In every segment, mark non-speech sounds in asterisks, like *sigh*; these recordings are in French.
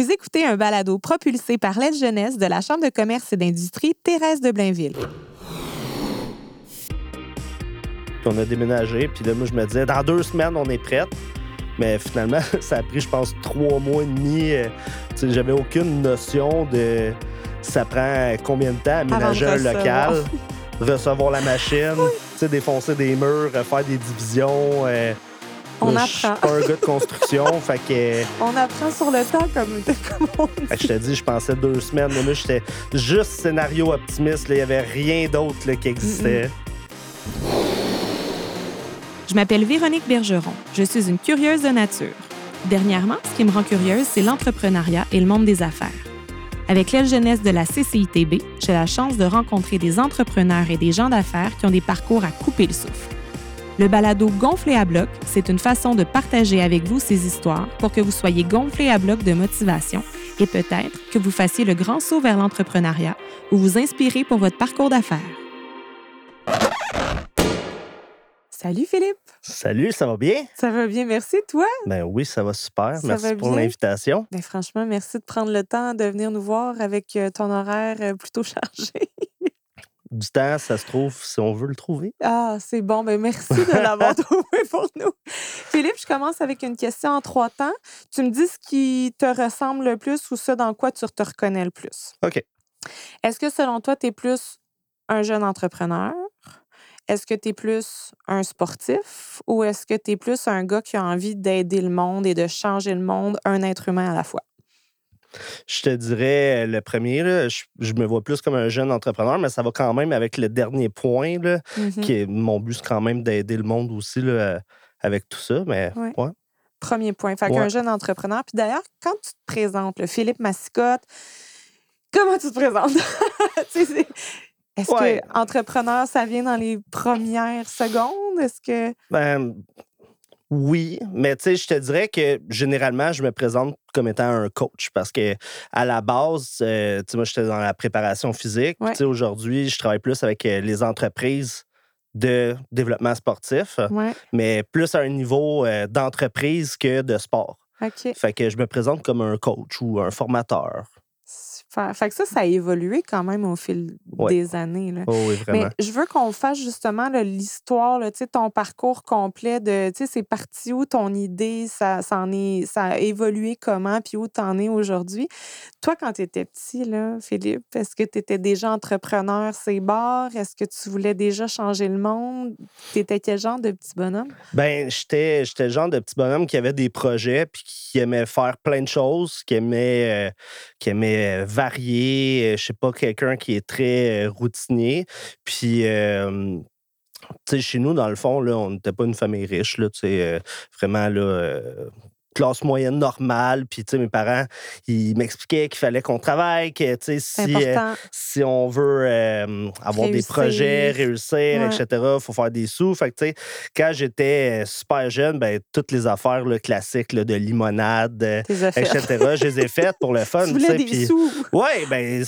Vous écoutez un balado propulsé par l'aide jeunesse de la Chambre de commerce et d'industrie Thérèse de Blainville. on a déménagé, puis là, moi, je me disais, dans deux semaines, on est prête. Mais finalement, *laughs* ça a pris, je pense, trois mois et demi. Euh, J'avais aucune notion de ça prend combien de temps aménager un local, recevoir la machine, *laughs* défoncer des murs, faire des divisions. euh, On là, Je suis apprend. pas un gars de construction, *laughs* fait que. On apprend sur le temps, comme, *laughs* comme on dit. Fait que je te dis, je pensais deux semaines, mais moi, j'étais juste scénario optimiste. là. Il n'y avait rien d'autre là, qui existait. Je m'appelle Véronique Bergeron. Je suis une curieuse de nature. Dernièrement, ce qui me rend curieuse, c'est l'entrepreneuriat et le monde des affaires. Avec l'aile jeunesse de la CCITB, j'ai la chance de rencontrer des entrepreneurs et des gens d'affaires qui ont des parcours à couper le souffle. Le balado Gonflé à bloc, c'est une façon de partager avec vous ces histoires pour que vous soyez gonflé à bloc de motivation et peut-être que vous fassiez le grand saut vers l'entrepreneuriat ou vous inspirez pour votre parcours d'affaires. Salut Philippe, Salut, ça va bien? ça va bien, merci toi? Ben oui, ça va super. Ça Merci va pour bien? l'invitation. Ben franchement, merci de prendre le temps de venir nous voir avec euh, ton horaire euh, plutôt *laughs* chargé. Du temps, ça se trouve si on veut le trouver. Ah, c'est bon. Ben merci de l'avoir *laughs* trouvé pour nous. Philippe, je commence avec une question en trois temps. Tu me dis ce qui te ressemble le plus ou ce dans quoi tu te reconnais le plus. OK. Est-ce que selon toi, tu es plus un jeune entrepreneur? Est-ce que tu es plus un sportif? Ou est-ce que tu es plus un gars qui a envie d'aider le monde et de changer le monde, un être humain à la fois? Je te dirais euh, le premier, là, je, je me vois plus comme un jeune entrepreneur, mais ça va quand même avec le dernier point, là, Mhm. qui est mon but, c'est quand même d'aider le monde aussi là, euh, avec tout ça. Mais Ouais. ouais. Premier point. Fait Ouais. qu'un jeune entrepreneur. Puis d'ailleurs, quand tu te présentes, le Philippe Massicotte, comment tu te présentes? *laughs* Est-ce que entrepreneur, ça vient dans les premières secondes? Est-ce que. Ben, oui, mais tu sais, je te dirais que généralement, je me présente comme étant un coach parce que à la base, euh, tu sais, moi, j'étais dans la préparation physique. Ouais. Tu sais, aujourd'hui, je travaille plus avec euh, les entreprises de développement sportif, Ouais, mais plus à un niveau euh, d'entreprise que de sport. Fait que je me présente comme un coach ou un formateur. Super. Fait que ça, ça a évolué quand même au fil Ouais. des années. Là. Oh oui, vraiment. Mais je veux qu'on fasse justement l'histoire, tu ton parcours complet de, tu c'est parti où ton idée, ça, ça, en est, ça a évolué comment, puis où t'en es aujourd'hui. Toi, quand tu étais petit, là, Philippe, est-ce que tu étais déjà entrepreneur, bars? Est-ce que tu voulais déjà changer le monde? Tu étais quel genre de petit bonhomme? Ben, j'étais, le genre de petit bonhomme qui avait des projets puis qui aimait faire plein de choses, qui aimait, euh, qui aimait euh, varier. euh, Je sais pas, quelqu'un qui est très routinier. Puis, euh, chez nous, dans le fond, là, on n'était pas une famille riche, là, vraiment, là. Classe moyenne normale puis tu sais mes parents ils m'expliquaient qu'il fallait qu'on travaille que tu sais si euh, si on veut euh, avoir des projets, réussir, Ouais. etc., il faut faire des sous. Fait que, tu sais, quand j'étais euh, super jeune, ben, toutes les affaires là, classiques là, de limonade, euh, etc., je les ai faites pour le *laughs* fun. Tu sais, des puis- sous. Ouais, ben, tu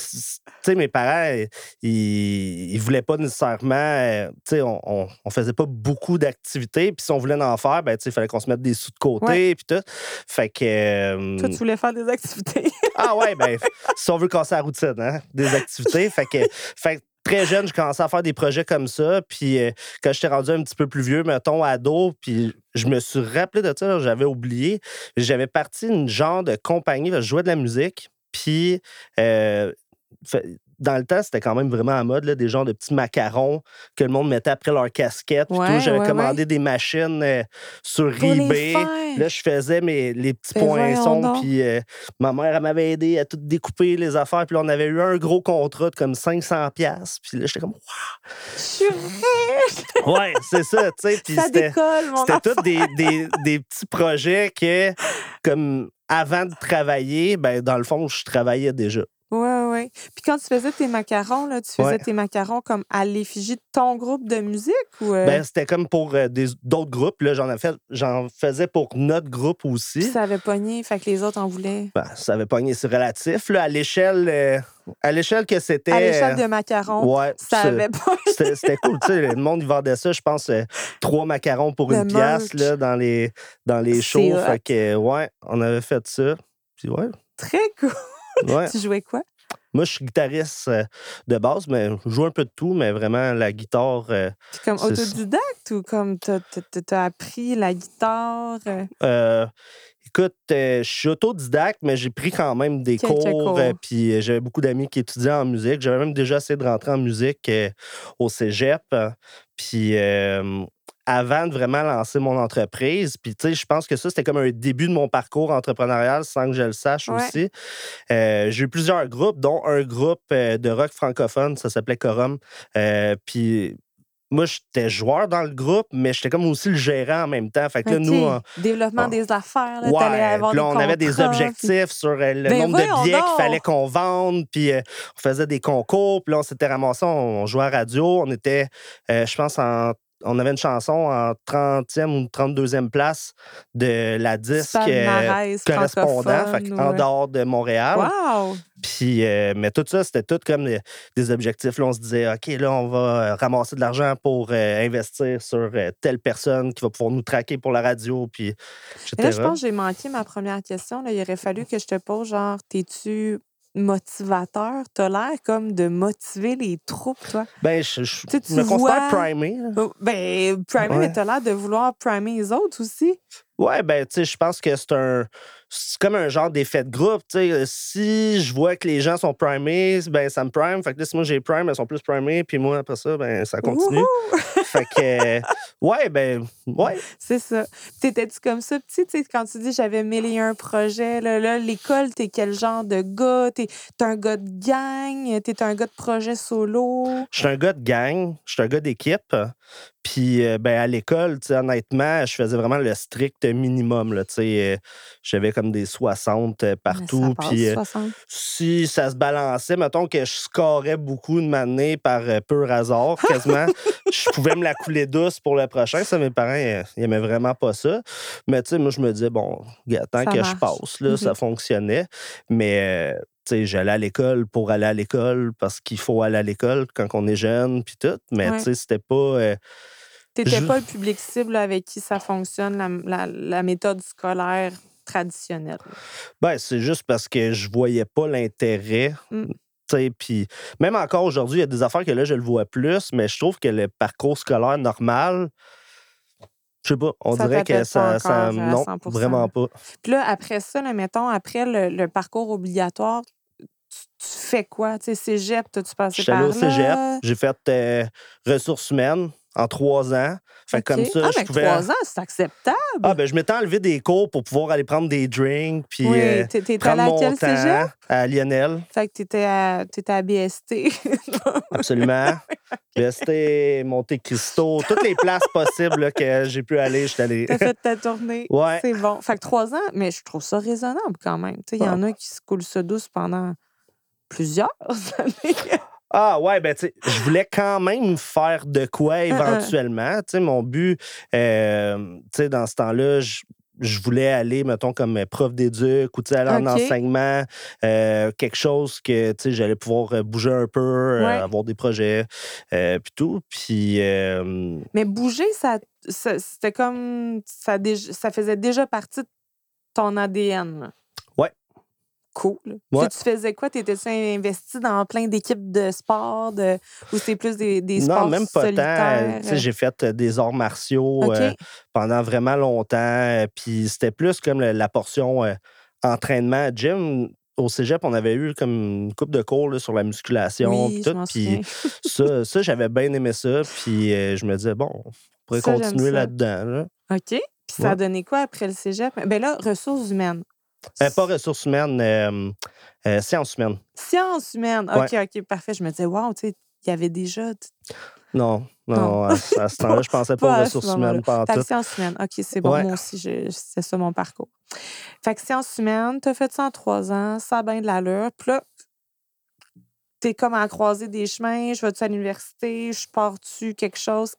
sais, mes parents, ils, ils voulaient pas nécessairement, euh, tu sais, on, on, on faisait pas beaucoup d'activités, puis si on voulait en faire, ben, tu sais, il fallait qu'on se mette des sous de côté, puis tout. Fait que. euh, Toi, tu voulais faire des activités. *laughs* ah ouais, ben, si on veut casser la routine, hein, des activités. fait que, fait que très jeune, je commençais à faire des projets comme ça. Puis euh, quand j'étais rendu un petit peu plus vieux, mettons, ado, puis je me suis rappelé de ça, j'avais oublié. J'avais parti une genre de compagnie, je jouais de la musique. Puis euh, dans le temps, c'était quand même vraiment à mode, là, des genres de petits macarons que le monde mettait après leur casquette. puis tout. Ouais, J'avais ouais, commandé des machines euh, sur Pour eBay. Là, je faisais mes, les petits Ben poinçons, puis euh, ma mère, elle m'avait aidé à tout découper les affaires. Puis là, on avait eu un gros contrat de comme 500 pièces. Puis là, j'étais comme, Je suis riche. Wow! ouais, *laughs* c'est ça, tu sais. Puis Ça c'était décolle, mon c'était enfant. tous des, des, des petits projets que, comme avant de travailler, ben dans le fond, je travaillais déjà. Ouais, ouais. Puis quand tu faisais tes macarons, là, tu faisais Ouais. tes macarons comme à l'effigie de ton groupe de musique ou euh, Ben, c'était comme pour euh, des- d'autres groupes. Là, j'en, ai fait, j'en faisais pour notre groupe aussi. puis ça avait pogné, fait que les autres en voulaient. Ben, ça avait pogné, c'est relatif. Là, à l'échelle euh, à l'échelle que c'était. À l'échelle de macarons, Ouais, ça avait pas. C'était cool, tu sais, le monde, il vendait ça, je pense, trois macarons pour Le une pièce, là, dans les, dans les shows. Fait que, ouais, on avait fait ça. Puis ouais, Très cool. Ouais. *laughs* Tu jouais quoi? Moi, je suis guitariste euh, de base, mais je joue un peu de tout, mais vraiment, la guitare. euh, C'est comme autodidacte ou comme t'as t'as appris la guitare? euh? euh, écoute, je suis autodidacte, mais j'ai pris quand même des Quelques cours. cours. puis j'avais beaucoup d'amis qui étudiaient en musique. J'avais même déjà essayé de rentrer en musique au cégep. euh, Puis avant de vraiment lancer mon entreprise, puis tu sais, je pense que ça, c'était comme un début de mon parcours entrepreneurial sans que je le sache Ouais. aussi. Euh, j'ai eu plusieurs groupes, dont un groupe euh, de rock francophone, ça s'appelait Corum. Euh, puis moi, j'étais joueur dans le groupe, mais j'étais comme aussi le gérant en même temps. Fait que là, nous, on- Développement on- des affaires, là, Ouais, avoir là, des on avait des puis- objectifs sur le Ben nombre de billets qu'il fallait qu'on vende, puis euh, on faisait des concours, puis là, on s'était ramassé, on, on jouait à radio, on était, euh, je pense, en on avait une chanson en 30e ou 32e place de la disque euh, correspondant, en dehors de Montréal. Wow! Puis, euh, mais tout ça, c'était tout comme des, des objectifs. Là, on se disait, OK, là, on va euh, ramasser de l'argent pour euh, investir sur telle personne qui va pouvoir nous traquer pour la radio, puis etc. Et là, je pense que j'ai manqué ma première question. Là. Il aurait fallu que je te pose genre, t'es-tu motivateur? T'as l'air comme de motiver les troupes, toi. Ben, je, je Tu sais, me considère vois- primé. là. Oh, Ben, primer, Ouais. mais t'as l'air de vouloir primer les autres aussi. Ouais, ben, tu sais, je pense que c'est un. C'est comme un genre d'effet de groupe. Tu sais, si je vois que les gens sont primés, ben, ça me prime. Fait que là, si moi j'ai prime, elles sont plus primées. Puis moi, après ça, ben, ça continue. *laughs* Fait que. euh, ouais, ben, ouais. C'est ça. T'étais-tu comme ça, petit, tu sais, quand tu dis j'avais mille et un projets, là, là, l'école, t'es quel genre de gars? T'es t'es un gars de gang? T'es un gars de projet solo? Je suis un gars de gang, je suis un gars d'équipe. Puis, euh, ben, à l'école, tu sais, honnêtement, je faisais vraiment le strict minimum. Là, tu sais, euh, J'avais comme des 60 euh, partout. Mais ça passe, Puis, euh, 60. si ça se balançait, mettons que je scorais beaucoup de m'amener par pur hasard, quasiment, *laughs* je pouvais me la couler douce pour le prochain. Ça, mes parents, ils aimaient vraiment pas ça. Mais tu sais, moi, je me disais, bon, tant que je passe, là, ça Mhm. fonctionnait. Mais, j'allais à l'école pour aller à l'école parce qu'il faut aller à l'école quand on est jeune, puis tout. Mais, Ouais. tu sais, c'était pas... euh, T'étais je- pas le public cible avec qui ça fonctionne, la, la- la méthode scolaire traditionnelle. Ben, c'est juste parce que je voyais pas l'intérêt. Mm. Puis même encore aujourd'hui, il y a des affaires que là, je le vois plus, mais je trouve que le parcours scolaire normal, je sais pas, on Ça dirait que ça. ça non, 100%. vraiment pas. Puis là, après ça, là, mettons, après le, le parcours obligatoire, tu, tu fais quoi? Tu sais, cégep, t'as-tu passé par là? au cégep, j'ai fait euh, ressources humaines en trois ans. Fait que comme ça, ah, je mais pouvais. trois ans, c'est acceptable. Ah, ben, je m'étais enlevé des cours pour pouvoir aller prendre des drinks, puis oui, euh, prendre à mon temps cégep? à Lionel. Fait que t'étais à, t'étais à BST. *laughs* Absolument. Resté, Monte Cristo, toutes les places possibles là, que j'ai pu aller, je suis allé. T'as fait ta tournée. Ouais. C'est bon. Fait que trois ans, mais je trouve ça raisonnable quand même. Il y en a qui se coulent ça douce pendant plusieurs *laughs* années. Ah ouais, ben tu sais, je voulais quand même faire de quoi éventuellement. Tu sais, mon but, euh, tu sais, dans ce temps-là, je, je voulais aller, mettons, comme prof d'éduc ou aller en enseignement, euh, quelque chose que, tu sais, j'allais pouvoir euh, bouger un peu, euh, avoir des projets, euh, puis tout. Puis, euh, Mais bouger, ça, ça- c'était comme. Ça, ça faisait déjà partie de ton ADN. là. Cool. Ouais. tu faisais quoi? T'étais-tu investi dans plein d'équipes de sport de... ou c'est plus des, des non, sports même pas tant. solitaires? Sais, j'ai fait euh, des arts martiaux euh, pendant vraiment longtemps. euh, Puis c'était plus comme la portion euh, entraînement gym. Au cégep, on avait eu comme une coupe de cours là, sur la musculation. oui, puis tout, ça, ça j'avais bien aimé ça. Puis euh, je me disais, bon, on pourrait Ça, continuer là-dedans. Là. OK. Puis ça a donné quoi après le cégep? Ben là, ressources humaines. Euh, pas ressources humaines, euh, euh, sciences humaines. Sciences humaines. OK, OK, parfait. Je me disais, wow, tu sais, il y avait déjà. Non, non, Non. à, à ce *laughs* temps-là, je pensais pas, Pas aux ce ressources humaines, pas en sciences humaines. OK, c'est bon. Ouais. Moi aussi, c'est ça mon parcours. Fait que sciences humaines, t'as fait ça en trois ans, ça a bien de l'allure. Puis là, t'es comme à croiser des chemins. Je vais-tu à l'université? Je pars-tu quelque chose?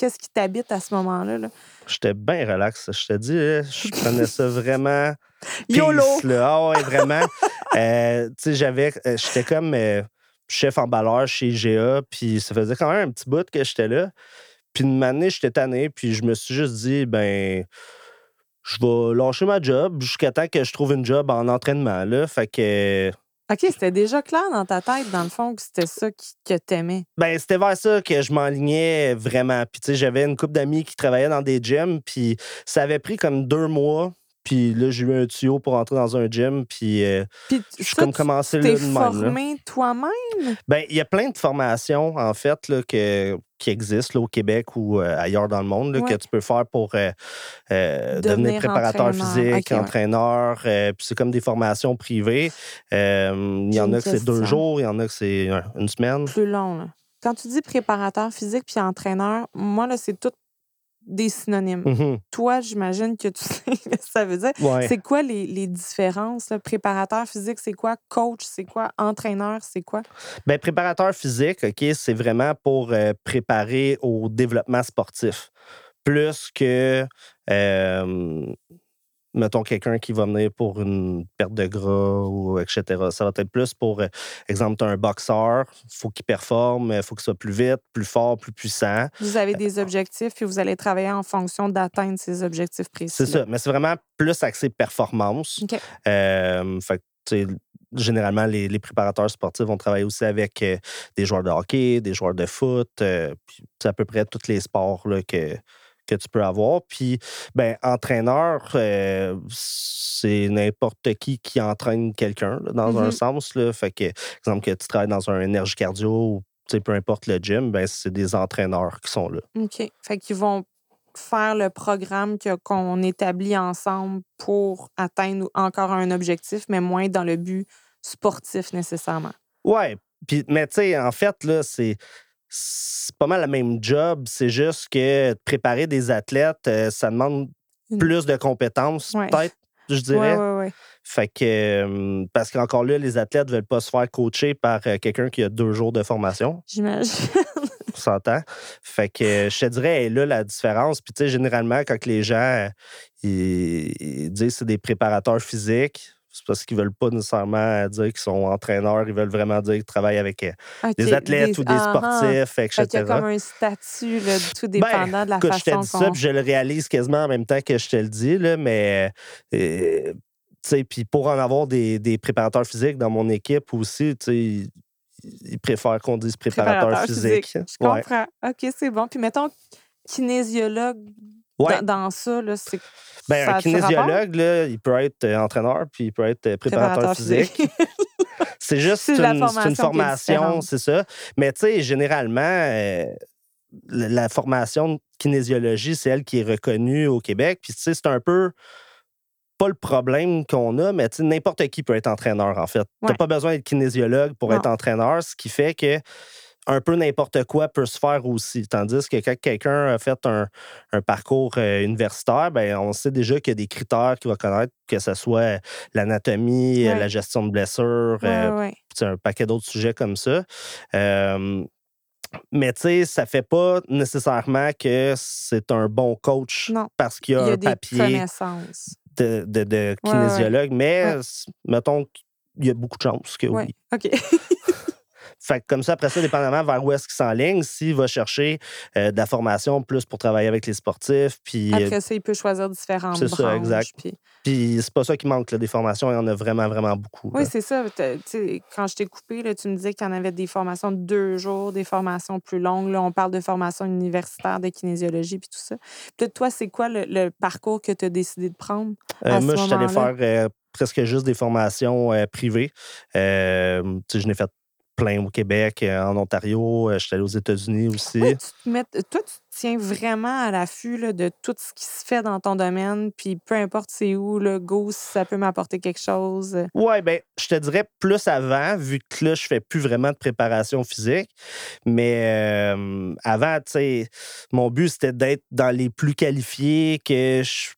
Que- Qu'est-ce qui t'habite à ce moment-là? là? J'étais bien relax. Je te dis, je prenais ça vraiment. *laughs* YOLO! peace, là. Ah ouais, vraiment. *laughs* Euh, tu sais, j'avais. euh, J'étais comme euh, chef emballeur chez IGA, puis ça faisait quand même un petit bout que j'étais là. Puis une année, j'étais tanné, puis je me suis juste dit, ben. je vais lâcher ma job jusqu'à temps que je trouve une job en entraînement. Là. Fait que. OK, c'était déjà clair dans ta tête, dans le fond, que c'était ça qui- que t'aimais? Ben, c'était vers ça que je m'enlignais vraiment. Puis, tu sais, j'avais une couple d'amis qui travaillaient dans des gyms, puis ça avait pris comme deux mois. Puis là, j'ai eu un tuyau pour entrer dans un gym, puis euh, Puis je suis comme commencé là de formé toi-même? Ben, il y a plein de formations, en fait, là, que, qui existent là, au Québec ou euh, ailleurs dans le monde là, Ouais. que tu peux faire pour euh, devenir Devenir préparateur physique, entraîneur. puis c'est comme des formations privées. Il y en a que c'est deux jours, il y en a que c'est un- une semaine. Plus long, là. Quand tu dis préparateur physique puis entraîneur, moi, là, c'est tout des synonymes. Mhm. Toi, j'imagine que tu *laughs* sais ce que ça veut dire. Ouais. C'est quoi les, les différences? là? Préparateur physique, c'est quoi? Coach, c'est quoi? Entraîneur, c'est quoi? Ben, préparateur physique, OK, c'est vraiment pour euh, préparer au développement sportif. Plus que, euh, mettons, quelqu'un qui va venir pour une perte de gras ou etc. Ça va être plus pour, euh, exemple, tu un boxeur, il faut qu'il performe, il faut qu'il soit plus vite, plus fort, plus puissant. Vous avez des objectifs puis vous allez travailler en fonction d'atteindre ces objectifs précis. C'est ça, mais c'est vraiment plus axé performance. OK. Euh, fait que, tu sais, généralement, les, les préparateurs sportifs vont travailler aussi avec euh, des joueurs de hockey, des joueurs de foot, euh, puis c'est à peu près tous les sports là, que, que tu peux avoir. Puis, ben, entraîneur, euh, c'est n'importe qui qui entraîne quelqu'un, dans un Mhm. sens. Là. Fait que, exemple, que tu travailles dans un énergie cardio ou peu importe le gym, ben, c'est des entraîneurs qui sont là. OK. Fait qu'ils vont faire le programme qu'on établit ensemble pour atteindre encore un objectif, mais moins dans le but sportif nécessairement. Ouais. Puis, mais tu sais, en fait, là, c'est. C'est pas mal le même job, c'est juste que préparer des athlètes, euh, ça demande plus de compétences, Ouais. peut-être, je dirais. Ouais, ouais. Fait que, euh, parce qu'encore là, les athlètes ne veulent pas se faire coacher par euh, quelqu'un qui a deux jours de formation, J'imagine. *laughs* on s'entend. Fait que je te dirais, là la différence. Puis, tu sais, généralement, quand les gens ils, ils disent que c'est des préparateurs physiques, c'est parce qu'ils veulent pas nécessairement dire qu'ils sont entraîneurs, ils veulent vraiment dire qu'ils travaillent avec euh, des athlètes ou des ah, ah. sportifs, Fait qu'il y etc. a comme un statut, là, tout dépendant de la Écoute, je te façon dis ça, puis je le réalise quasiment en même temps que je te le dis, là, mais euh, puis pour en avoir des, des préparateurs physiques dans mon équipe aussi, tu ils, préfèrent qu'on dise préparateur, Préparateur physique. Je Ouais. comprends. OK, c'est bon. Puis mettons, kinésiologue, Ouais. dans, dans ça, là, c'est... Ben, ça un kinésiologue, là, il peut être euh, entraîneur, puis il peut être euh, préparateur, physique. *laughs* C'est juste une, une formation, c'est ça. Mais tu sais, généralement, euh, la, formation de kinésiologie, c'est elle qui est reconnue au Québec. Puis tu sais, c'est un peu pas le problème qu'on a, mais tu sais, n'importe qui peut être entraîneur, en fait. Tu Ouais. pas besoin d'être kinésiologue pour Non. être entraîneur, ce qui fait que un peu n'importe quoi peut se faire aussi. Tandis que quand quelqu'un a fait un, un parcours euh, universitaire, ben, on sait déjà qu'il y a des critères qu'il va connaître, que ce soit l'anatomie, euh, Ouais. la gestion de blessures, Ouais, euh, ouais, un paquet d'autres sujets comme ça. Euh, mais tu sais, ça fait pas nécessairement que c'est un bon coach Non. parce qu'il y a, Il y a un des papier connaissances. de, kinésiologue, mais Ouais. s- mettons qu'il y a beaucoup de chances que Oui. oui. OK. *laughs* Fait que comme ça, après ça, dépendamment vers où est-ce qu'il s'enligne, s'il va chercher euh, de la formation plus pour travailler avec les sportifs, puis, euh, Après ça, il peut choisir différentes c'est ça, exact. puis- puis c'est pas ça qui manque, là, des formations, il y en a vraiment, vraiment beaucoup. Oui, c'est ça. Quand je t'ai coupé, là, tu me disais qu'il y en avait des formations de deux jours, des formations plus longues. Là, on parle de formation universitaire de kinésiologie puis tout ça. Peut-être toi, c'est quoi le, le parcours que tu as décidé de prendre? Euh, à moi, je suis allé faire euh, presque juste des formations euh, privées. Je n'ai fait plein au Québec, euh, en Ontario, euh, je suis allé aux États-Unis aussi. Ouais, tu te mets- toi, tu te tiens vraiment à l'affût de tout ce qui se fait dans ton domaine, puis peu importe c'est où, le go, si ça peut m'apporter quelque chose. euh, Ouais, ben, je te dirais plus avant, vu que là, je fais plus vraiment de préparation physique. Mais euh, avant, tu sais, mon but, c'était d'être dans les plus qualifiés que je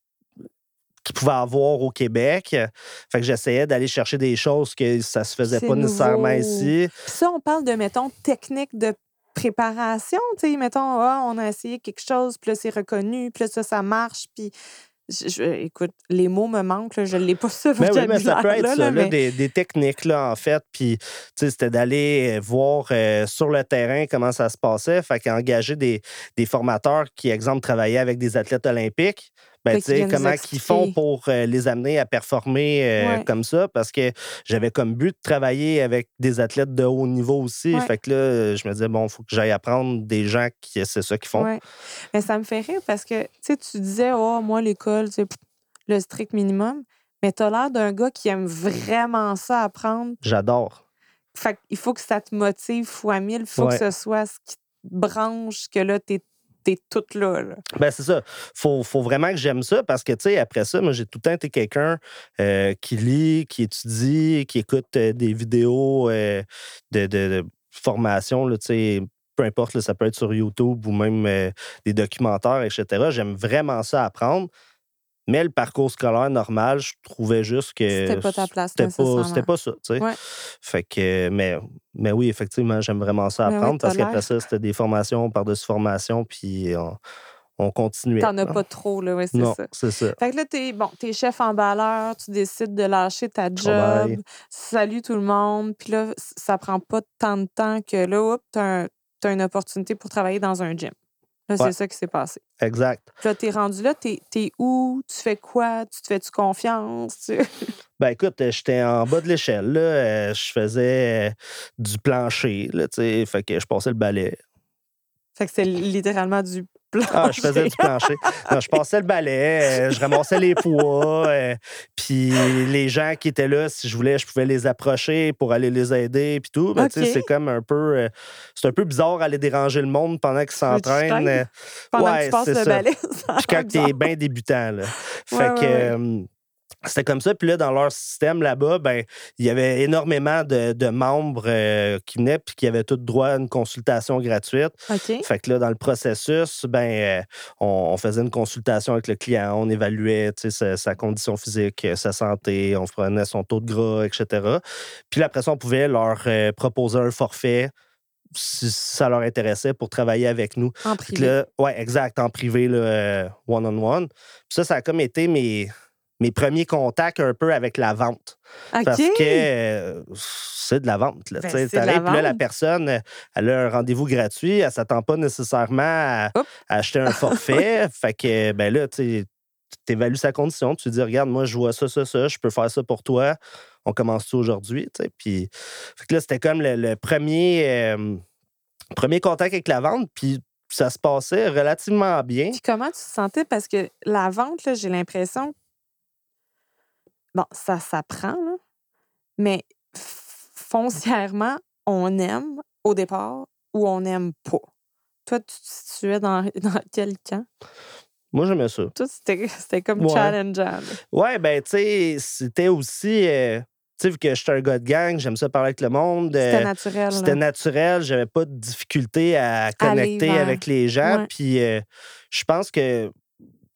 qu'il pouvait avoir au Québec. Fait que j'essayais d'aller chercher des choses que ça se faisait pas nécessairement ici. Puis ça, on parle de, mettons, technique de préparation. Tu sais, mettons, ah, on a essayé quelque chose, puis là, c'est reconnu, puis là, ça, ça marche, puis... je- je- écoute, les mots me manquent, là, je ne l'ai pas ce Ben oui, mais ça peut être ça, là, là, mais- des, des techniques, là, en fait. Puis, tu sais, c'était d'aller euh, voir euh, sur le terrain comment ça se passait. Fait qu'engager des, des formateurs qui, exemple, travaillaient avec des athlètes olympiques, ben, tu comment qu'ils font pour euh, les amener à performer euh, Ouais. comme ça, parce que j'avais comme but de travailler avec des athlètes de haut niveau aussi. Ouais. Fait que là, je me disais, bon, il faut que j'aille apprendre des gens qui c'est ça qu'ils font. Ouais. Mais ça me fait rire parce que, tu sais, tu disais, oh, moi, l'école, c'est le strict minimum. Mais tu as l'air d'un gars qui aime vraiment ça apprendre. J'adore. Fait il faut que ça te motive fois mille. Il faut que ce soit ce qui te branche, que là, t'es es toute là. Ben, c'est ça. Faut, faut vraiment que j'aime ça parce que, tu sais, après ça, moi, j'ai tout le temps été quelqu'un euh, qui lit, qui étudie, qui écoute euh, des vidéos euh, de, de- formation, tu sais, peu importe, ça peut être sur YouTube ou même des documentaires, etc. J'aime vraiment ça apprendre. Mais le parcours scolaire normal, je trouvais juste que. C'était pas ta place, C'était pas, c'était pas ça, tu sais. Ouais. Fait que, mais, mais oui, effectivement, j'aime vraiment ça oui, apprendre t'as parce qu'après ça, c'était des formations par-dessus formations, puis on, on continuait. T'en as pas trop, là, ouais, c'est ça. c'est ça. Fait que là, t'es bon, t'es chef emballeur, tu décides de lâcher ta job, salut tout le monde, puis là, ça prend pas tant de temps que là, hop, t'as un- t'as une opportunité pour travailler dans un gym. Là, Ouais. c'est ça qui s'est passé. Exact. Puis là, t'es rendu là, t'es es où? Tu fais quoi? Tu te fais-tu confiance? Tu- *laughs* Ben écoute, euh, j'étais en bas de l'échelle. là. Euh, Je faisais euh, du plancher. Là, tu sais. fait que je passais le balai. fait que c'est littéralement du plancher. Ah, je faisais du plancher. Non, je passais le balai, euh, je ramassais les poids. euh, puis les gens qui étaient là, si je voulais, je pouvais les approcher pour aller les aider. Puis tout. Tu sais, OK. C'est comme un peu. euh, c'est un peu bizarre aller déranger le monde pendant qu'ils que s'entraînent. euh, Pendant que ouais, tu passes c'est le ça. balai. *laughs* Puis quand l'air tu es bizarre. bien débutant, là. Fait Ouais, que. C'était comme ça. Puis là, dans leur système là-bas, ben, il y avait énormément de, de membres euh, qui venaient puis qui avaient tout droit à une consultation gratuite. OK. Fait que là, dans le processus, ben, euh, on, on faisait une consultation avec le client, on évaluait sa, sa condition physique, euh, sa santé, on prenait son taux de gras, etc. Puis là, après ça, on pouvait leur euh, proposer un forfait si ça leur intéressait pour travailler avec nous. En privé. là, ouais, exact, en privé, là, euh, one-on-one. Puis ça, ça a comme été mes, mes premiers contacts un peu avec la vente. Parce que euh, c'est de la vente. Là, Ben, puis là, la personne, elle a un rendez-vous gratuit, elle ne s'attend pas nécessairement à, acheter un *laughs* forfait. fait que, ben là, tu évalues sa condition. Tu dis, regarde, moi, je vois ça, ça, ça, je peux faire ça pour toi. On commence tout aujourd'hui. Puis, fait que là, c'était comme le, le premier, euh, premier contact avec la vente. Puis, ça se passait relativement bien. Puis comment tu te sentais? Parce que la vente, j'ai l'impression. Bon, ça s'apprend. Mais foncièrement, on aime au départ ou on n'aime pas. Toi, tu te situais dans, *laughs* dans quel camp? Moi, j'aimais ça. Toi, c'était comme Ouais. challengeant. Ouais, ben, tu sais, c'était aussi. euh, tu sais, vu que j'étais un gars de gang, j'aime ça parler avec le monde. C'était euh, naturel. C'était naturel, j'avais pas de difficulté à Aller connecter avec les gens. Puis euh, je pense que,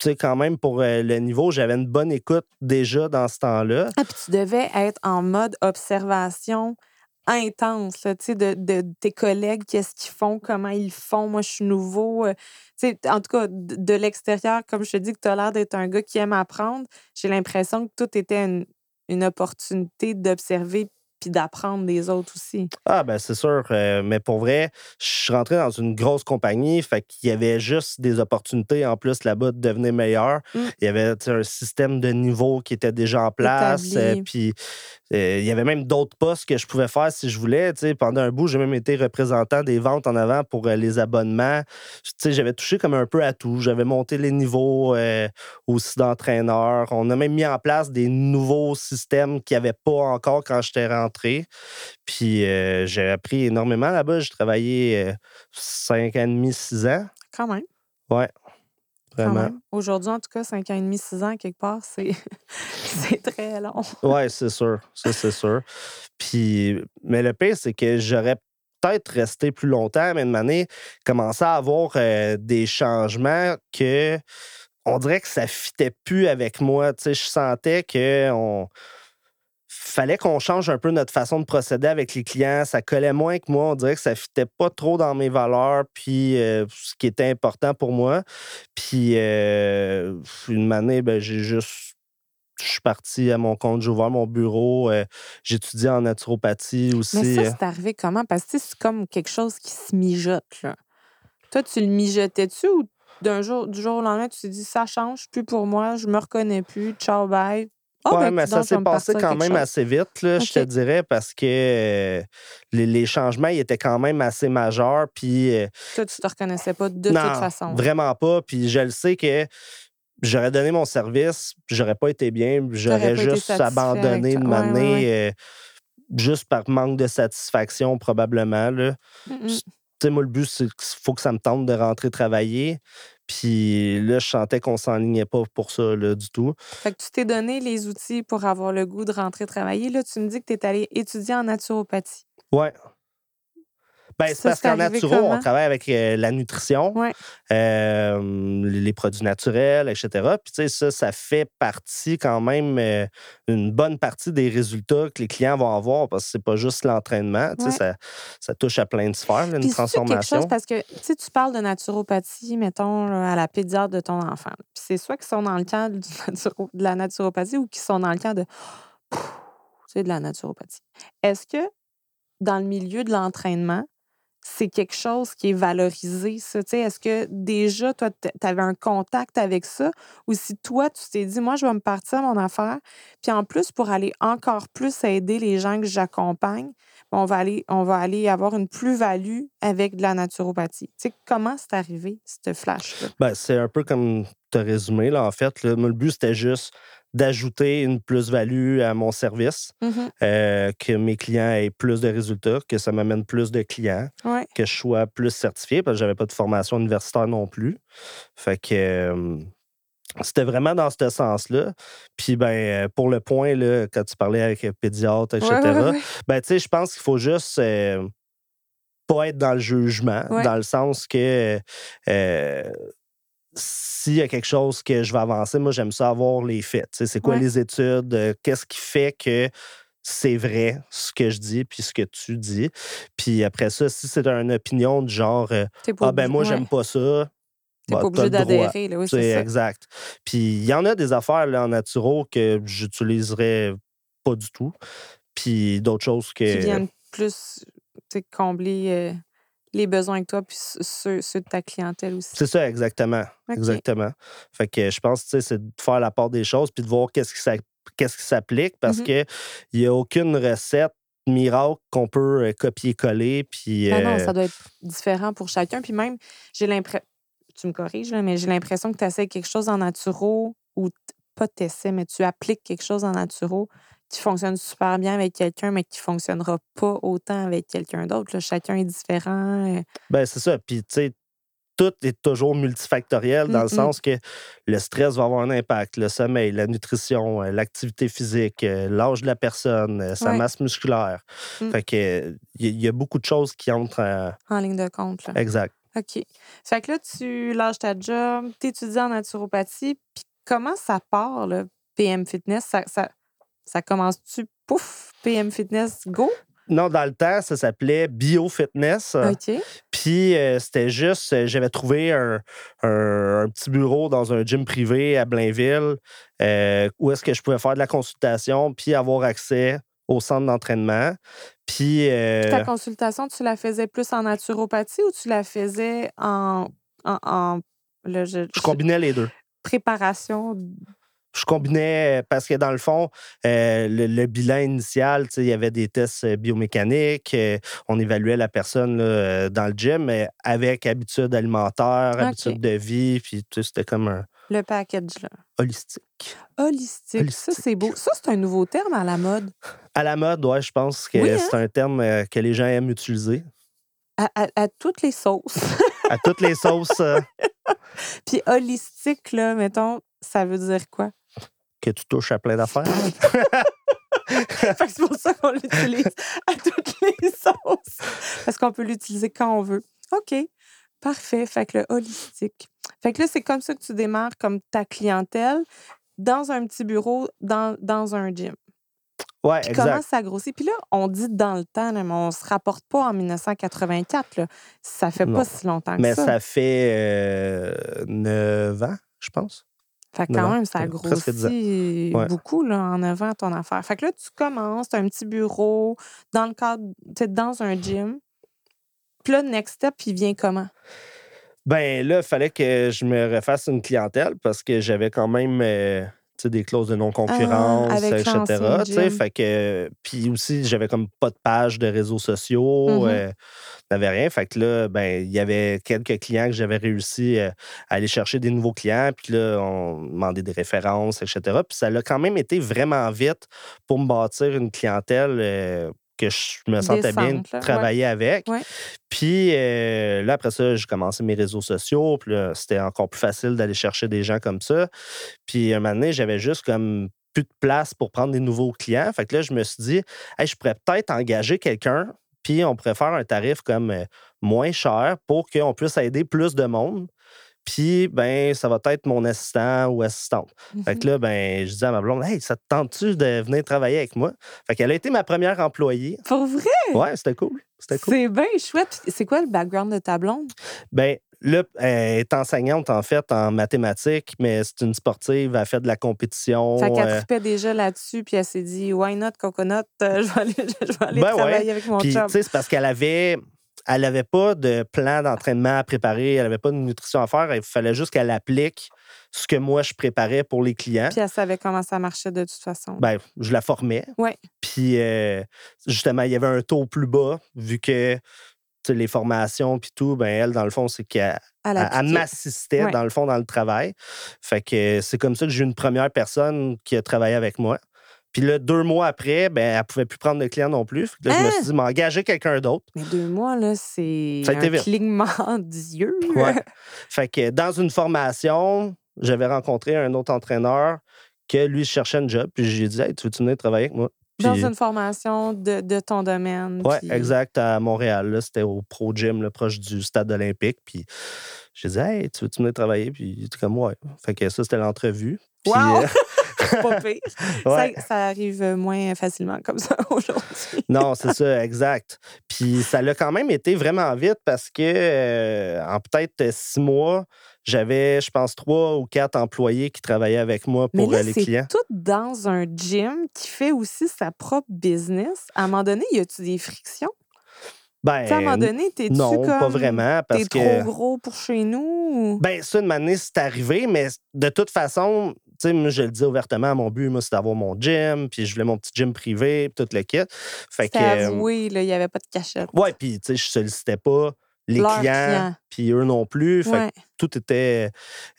sais, quand même, pour euh, le niveau, j'avais une bonne écoute déjà dans ce temps-là. Ah, puis tu devais être en mode observation intense, tu sais, de, de tes collègues, qu'est-ce qu'ils font, comment ils font. Moi, je suis nouveau. euh, tu sais, en tout cas, de, de l'extérieur, comme je te dis que tu as l'air d'être un gars qui aime apprendre, j'ai l'impression que tout était une, une opportunité d'observer puis d'apprendre des autres aussi. Ah, ben c'est sûr. euh, mais pour vrai, je suis rentré dans une grosse compagnie, fait qu'il y avait juste des opportunités en plus là-bas de devenir meilleur. Mm. Il y avait un système de niveau qui était déjà en place. Euh, Puis euh, il y avait même d'autres postes que je pouvais faire si je voulais. tu sais. Pendant un bout, j'ai même été représentant des ventes en avant pour les abonnements. J'avais touché comme un peu à tout. J'avais monté les niveaux aussi d'entraîneur. On a même mis en place des nouveaux systèmes qu'il n'y avait pas encore quand j'étais rentré. Puis euh, j'ai appris énormément là-bas. J'ai travaillé euh, cinq ans et demi, six ans. Quand même. Ouais, vraiment. Aujourd'hui, en tout cas, 5 ans et demi, 6 ans, quelque part, c'est *laughs* c'est très long. Ouais, c'est sûr. Ça, c'est sûr. Puis, mais le pire, c'est que j'aurais peut-être resté plus longtemps, mais une année, commencé à avoir euh, des changements que on dirait que ça fitait plus avec moi. Tu sais, je sentais que on fallait qu'on change un peu notre façon de procéder avec les clients. Ça collait moins que moi. On dirait que ça fitait pas trop dans mes valeurs, puis euh, ce qui était important pour moi. Puis euh, une année, ben, j'ai juste je suis parti à mon compte, j'ai ouvert mon bureau, euh, j'étudie en naturopathie aussi. Mais ça, euh. c'est arrivé comment? Parce que c'est comme quelque chose qui se mijote, là. Toi, tu le mijotais-tu ou d'un jour, du jour au lendemain, tu t'es dit, ça change plus pour moi, je me reconnais plus, ciao, bye? Ah, ouais, ben, mais ça s'est passé quand même chose. assez vite, là, je te dirais, parce que euh, les, les changements ils étaient quand même assez majeurs. Puis, euh, Toi, tu te reconnaissais pas de non, toute façon. vraiment pas. Puis, je le sais que j'aurais donné mon service, j'aurais pas été bien, j'aurais juste abandonné de Ouais, ouais, m'amener juste par manque de satisfaction, probablement. Là. Mm, mm. Tu sais, moi, le but, c'est qu'il faut que ça me tente de rentrer travailler. Puis là, je sentais qu'on s'enlignait pas pour ça là, du tout. Fait que tu t'es donné les outils pour avoir le goût de rentrer travailler. Là, tu me dis que tu es allé étudier en naturopathie. Ouais. Ben, c'est parce c'est qu'en naturo, on travaille avec euh, la nutrition, Ouais. euh, les produits naturels, etc. Puis, tu sais, ça, ça fait partie quand même, euh, une bonne partie des résultats que les clients vont avoir parce que c'est pas juste l'entraînement. Tu sais, Ouais. ça, ça touche à plein de sphères, là, une Puis c'est quelque transformation. chose parce que tu sais, tu parles de naturopathie, mettons, à la pédiatre de ton enfant. Puis c'est soit qu'ils sont dans le camp du *laughs* naturo- de la naturopathie ou qu'ils sont dans le camp de tu sais, de la naturopathie. Est-ce que dans le milieu de l'entraînement, c'est quelque chose qui est valorisé, ça? Est-ce que déjà, toi, tu avais un contact avec ça? Ou si toi, tu t'es dit, moi, je vais me partir à mon affaire, puis en plus, pour aller encore plus aider les gens que j'accompagne, on va aller, on va aller avoir une plus-value avec de la naturopathie. Tu sais, comment c'est arrivé, ce flash-là? Ben, c'est un peu comme tu as résumé, là, en fait. le but, c'était juste d'ajouter une plus-value à mon service, Mhm. euh, que mes clients aient plus de résultats, que ça m'amène plus de clients. Ouais. que je sois plus certifié parce que j'avais pas de formation universitaire non plus. Fait que euh, c'était vraiment dans ce sens-là. Puis ben euh, pour le point là, quand tu parlais avec pédiatre, etc. Ouais, ouais, ouais. Ben tu sais, je pense qu'il faut juste euh, pas être dans le jugement, dans le sens que euh, s'il y a quelque chose que je vais avancer, moi j'aime ça avoir les faits. C'est quoi Ouais. les études? euh, Qu'est-ce qui fait que c'est vrai ce que je dis puis ce que tu dis. Puis après ça, si c'est une opinion du genre euh, Ah ben moi ouais. j'aime pas ça. T'es bah, pas obligé d'adhérer, là. Oui, C'est ça. exact. Puis il y en a des affaires là, en naturo que j'utiliserais pas du tout. Puis d'autres choses que. Qui viennent plus combler euh, les besoins que toi, puis ceux, ceux de ta clientèle aussi. C'est ça, exactement. Exactement. Fait que je pense, tu sais, c'est de faire la part des choses puis de voir qu'est-ce qui s'applique parce Mhm. que il n'y a aucune recette miracle qu'on peut euh, copier-coller. Puis. Non, euh, ça doit être différent pour chacun. Puis même, j'ai l'impression, tu me corriges, là, mais j'ai l'impression que tu essaies quelque chose en naturo ou pas t'essaies, mais tu appliques quelque chose en naturo qui fonctionne super bien avec quelqu'un, mais qui fonctionnera pas autant avec quelqu'un d'autre. Chacun est différent. Ben, c'est ça. Puis, tu sais, tout est toujours multifactoriel dans le Mm, sens que le stress va avoir un impact, le sommeil, la nutrition, l'activité physique, l'âge de la personne, sa Ouais. masse musculaire. Mm. Fait que il y, a beaucoup de choses qui entrent en... en ligne de compte. Là. Exact. OK. Fait que là, tu lâches ta job, tu étudies en naturopathie, puis comment ça part, là, PM Fitness? Ça, ça, ça commence-tu, pouf, PM Fitness, go? Non, dans le temps, ça s'appelait Biofitness. OK. Puis euh, c'était juste, euh, j'avais trouvé un, un- un petit bureau dans un gym privé à Blainville euh, où est-ce que je pouvais faire de la consultation puis avoir accès au centre d'entraînement. Puis Ta consultation, tu la faisais plus en naturopathie ou tu la faisais en, en, je- je je- combinais les deux. préparation? Je combinais parce que dans le fond, euh, le, le bilan initial, il y avait des tests euh, biomécaniques, euh, on évaluait la personne là, dans le gym, mais avec habitudes alimentaires, OK. habitudes de vie, puis c'était comme un Le package, là. holistique. Holistique. Ça, Holistique. c'est beau. Ça, c'est un nouveau terme à la mode. À la mode, ouais, je pense que Oui, hein? c'est un terme que les gens aiment utiliser. À, à- à toutes les sauces. À toutes les sauces *laughs* Puis holistique, là, mettons, ça veut dire quoi? Que tu touches à plein d'affaires. *laughs* C'est pour ça qu'on l'utilise à toutes les sauces. Parce qu'on peut l'utiliser quand on veut. OK. Parfait. Fait que le holistique. Fait que là, c'est comme ça que tu démarres comme ta clientèle dans un petit bureau, dans, dans un gym. Ouais, Puis comment ça grossit? Puis là, on dit dans le temps, là, mais on se rapporte pas en 1984. Là. Ça fait Non. pas si longtemps que Mais ça. ça fait euh, 9 ans, je pense. Fait que quand même, ça a presque dix ans. grossi Ouais. beaucoup là, en 9 ans ton affaire. Fait que là, tu commences, tu as un petit bureau dans le cadre, tu dans un gym. Puis là, next step, il vient comment? Ben là, il fallait que je me refasse une clientèle parce que j'avais quand même euh, des clauses de non-concurrence, Ah, avec etc. Fait que, puis aussi, j'avais comme pas de page de réseaux sociaux, euh, n'avais rien. Fait que là, ben, il y avait quelques clients que j'avais réussi euh, à aller chercher des nouveaux clients. Puis là, on demandait des références, etc. Puis ça l'a quand même été vraiment vite pour me bâtir une clientèle euh, que je me sentais bien de ouais. travailler avec. Ouais. Puis euh, là, après ça, j'ai commencé mes réseaux sociaux. Puis là, c'était encore plus facile d'aller chercher des gens comme ça. Puis un moment donné, j'avais juste comme plus de place pour prendre des nouveaux clients. Fait que là, je me suis dit, Hey, je pourrais peut-être engager quelqu'un, puis on pourrait faire un tarif comme euh, moins cher pour qu'on puisse aider plus de monde. Puis, ben, ça va être mon assistant ou assistante. Fait que là, ben, je dis à ma blonde, Hey, ça te tente-tu de venir travailler avec moi? Fait qu'elle a été ma première employée. Pour vrai? Ouais, c'était cool. C'était cool. C'est bien chouette. C'est quoi le background de ta blonde? Ben, là, elle est enseignante, en fait, en mathématiques, mais c'est une sportive, elle fait de la compétition. Fait qu'elle euh, tripait déjà là-dessus, puis elle s'est dit, why not, coconut? Euh, *laughs* je vais aller, je vais aller Ben ouais. travailler avec mon Puis, chum. tu sais, c'est parce qu'elle avait. Elle n'avait pas de plan d'entraînement à préparer, elle n'avait pas de nutrition à faire. Il fallait juste qu'elle applique ce que moi je préparais pour les clients. Puis elle savait comment ça marchait de toute façon. Ben, je la formais. Ouais. Puis, euh, justement, il y avait un taux plus bas, vu que les formations puis tout, ben elle, dans le fond, c'est qu'elle m'assistait, Ouais. dans le fond, dans le travail. Fait que c'est comme ça que j'ai eu une première personne qui a travaillé avec moi. Puis là, deux mois après, ben, elle pouvait plus prendre de clients non plus. Fait que là, je me Hein? suis dit, m'engager quelqu'un d'autre. Mais deux mois, là, c'est un vite. clignement *laughs* d'yeux. Ouais. Fait que dans une formation, j'avais rencontré un autre entraîneur que lui cherchait un job. Puis j'ai dit, hey, tu veux-tu venir travailler avec moi? Dans une formation de, de ton domaine. Ouais, puis- exact, à Montréal. là, C'était au Pro Gym, là, proche du stade olympique. Puis j'ai dit, hey, tu veux-tu venir travailler? Puis il était comme, ouais. Fait que ça, c'était l'entrevue. Puis, Wow! *laughs* Pas pire. *laughs* ouais. Ça, ça arrive moins facilement comme ça *laughs* aujourd'hui. Non, c'est ça, exact. Puis ça l'a quand même été vraiment vite parce que euh, en peut-être six mois, j'avais, je pense, trois ou quatre employés qui travaillaient avec moi Mais pour là, euh, les c'est clients. tout dans un gym qui fait aussi sa propre business. À un moment donné, y a-tu des frictions? Ben, Tu sais, à un moment donné, t'es-tu non, comme... pas vraiment. Parce T'es que. trop gros pour chez nous? ou- Ben, ça, une année, c'est arrivé, mais de toute façon, sais, moi, je le dis ouvertement, mon but, moi, c'est d'avoir mon gym, puis je voulais mon petit gym privé, puis tout le kit. Fait que. Euh, avoué, là, il n'y avait pas de cachette. Ouais, puis, tu sais, je sollicitais pas les Leurs clients, puis eux non plus. Fait que tout était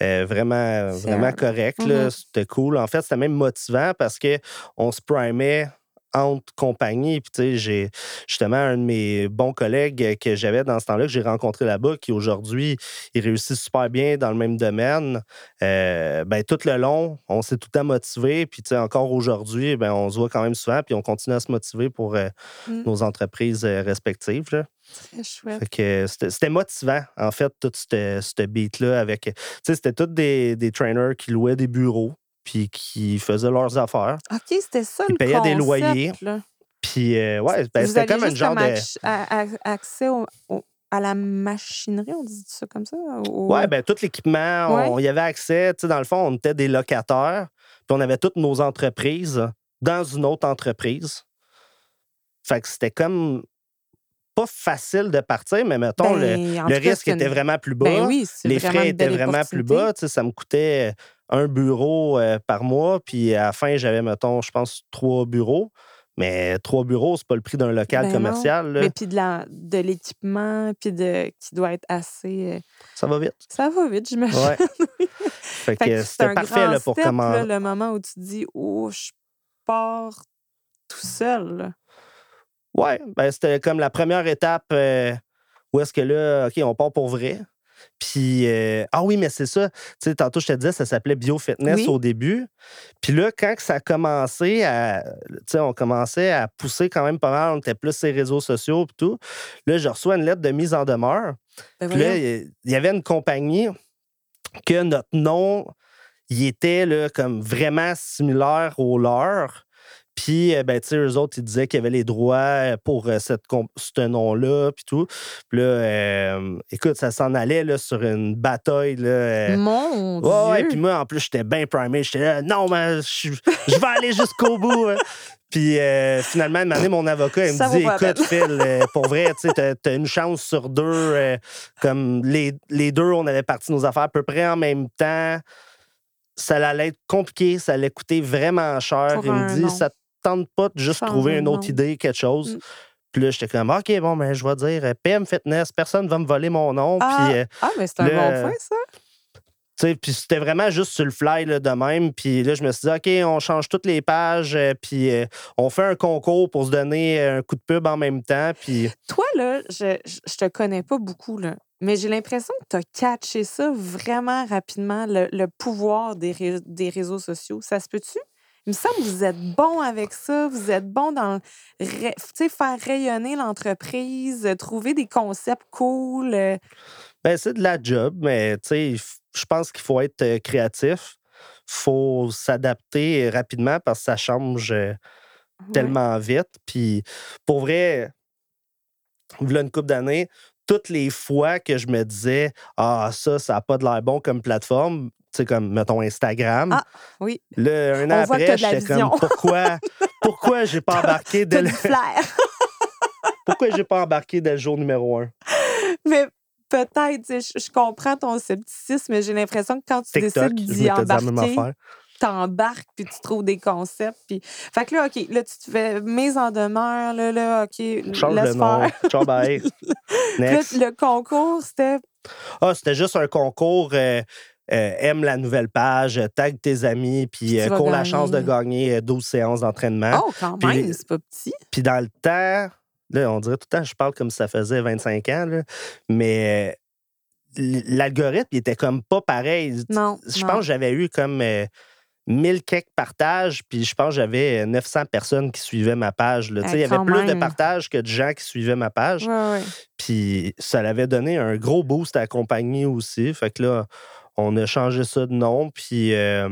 euh, vraiment, vraiment correct. Mhm. C'était cool. En fait, c'était même motivant parce qu'on se primait entre compagnies. Puis, tu sais, j'ai justement un de mes bons collègues que j'avais dans ce temps-là, que j'ai rencontré là-bas, qui aujourd'hui, il réussit super bien dans le même domaine. Euh, ben, tout le long, on s'est tout le temps motivé. Puis, tu sais, encore aujourd'hui, ben, on se voit quand même souvent, puis on continue à se motiver pour euh, Mm. nos entreprises euh, respectives. là. Très chouette. C'était motivant, en fait, tout ce beat-là. avec Tu sais, c'était tous des, des trainers qui louaient des bureaux, puis qui faisaient leurs affaires. OK, c'était ça Ils le payaient des loyers. là. Puis, euh, ouais, ben, c'était comme un genre comme de. a- accès au- au- à la machinerie, on dit ça comme ça? au- Ouais, ben, tout l'équipement, Ouais. on y avait accès. Tu sais, dans le fond, on était des locataires, puis on avait toutes nos entreprises dans une autre entreprise. Fait que c'était comme pas facile de partir, mais mettons, le, Ben, en le cas, risque était une- vraiment plus bas. Ben oui, c'est les frais étaient vraiment plus bas. Tu sais, ça me coûtait un bureau euh, par mois, puis à la fin, j'avais, mettons, je pense, trois bureaux. Mais trois bureaux, c'est pas le prix d'un local Ben commercial. là. Mais puis de l'équipement, puis de qui doit être assez. euh, Ça va vite. Ça va vite, j'imagine. Ouais. *laughs* fait Fait que c'était parfait grand là, pour step, comment. là, le moment où tu te dis, oh, je pars tout seul. là. Ouais, ben, c'était comme la première étape euh, où est-ce que là, OK, on part pour vrai. Puis, euh, ah oui, mais c'est ça. Tu sais, tantôt, je te disais, ça s'appelait BioFitness Oui. au début. Puis là, quand ça a commencé à. Tu sais, on commençait à pousser quand même pas mal, on était plus sur les réseaux sociaux et tout. Là, je reçois une lettre de mise en demeure. Ben Puis là, il y avait une compagnie que notre nom, il était là, comme vraiment similaire au leur. Puis, euh, ben, tu sais, eux autres, ils disaient qu'il y avait les droits euh, pour euh, cette ce nom-là, puis tout. Puis là, écoute, ça s'en allait là, sur une bataille. Là, Mon Dieu! puis moi, en plus, j'étais bien primé. J'étais là, non, mais je vais aller jusqu'au bout. hein. Puis finalement, une année, mon avocat, il Ça me dit Écoute, Phil, pour vrai, tu t'as une chance sur deux. comme les, les deux, on avait parti nos affaires à peu près en même temps ça allait être compliqué, ça allait coûter vraiment cher. Pour il me dit, ça te tente pas de juste Changer trouver une autre idée, quelque chose. Mm. Puis là, j'étais comme, OK, bon, ben, je vais dire euh, PM Fitness, personne va me voler mon nom. Ah, Puis, euh, ah, mais c'est un le- bon point, ça. tu sais, puis c'était vraiment juste sur le fly là, de même. Puis là, je me suis dit, OK, on change toutes les pages, euh, puis euh, on fait un concours pour se donner un coup de pub en même temps. Puis Toi, là, je, je, je te connais pas beaucoup, là. Mais j'ai l'impression que tu as catché ça vraiment rapidement, le, le pouvoir des, ré- des réseaux sociaux. Ça se peut-tu? Il me semble que vous êtes bon avec ça. Vous êtes bon dans faire rayonner l'entreprise, trouver des concepts cool. euh. Ben, c'est de la job, mais je pense qu'il faut être euh, créatif. faut s'adapter rapidement parce que ça change euh, Ouais. tellement vite. Puis pour vrai, voilà une couple d'années, toutes les fois que je me disais Ah, ça, ça n'a pas de l'air bon comme plateforme, sais, comme mettons Instagram. Ah, oui. Là, un an On après, j'étais comme pourquoi, *laughs* pourquoi j'ai pas embarqué dès le, *laughs* pourquoi j'ai pas embarqué dès le jour numéro un? mais peut-être, je, je comprends ton scepticisme, mais j'ai l'impression que quand tu TikTok, décides d'y embarquer, t'embarques puis tu trouves des concepts. Puis... Fait que là, OK, là, tu te fais mise en demeure, là, là, OK, Change laisse le nom. faire. Ciao, bye. *laughs* Là, le concours, c'était. Ah, c'était juste un concours. euh, euh, aime la nouvelle page, euh, tag tes amis, puis euh, cours la chance de gagner. gagner euh, 12 séances d'entraînement. Oh, quand même, c'est pas petit. Puis dans le temps, là, on dirait tout le temps, je parle comme si ça faisait 25 ans, là, mais l'algorithme, il était comme pas pareil. Non. Je pense que j'avais eu comme euh, 1000 quelques partages, puis je pense que j'avais euh, 900 personnes qui suivaient ma page. là. Eh, il y avait plus de partages que de gens qui suivaient ma page. Ouais, ouais. Puis ça l'avait donné un gros boost à la compagnie aussi. Fait que là, on a changé ça de nom. Puis euh,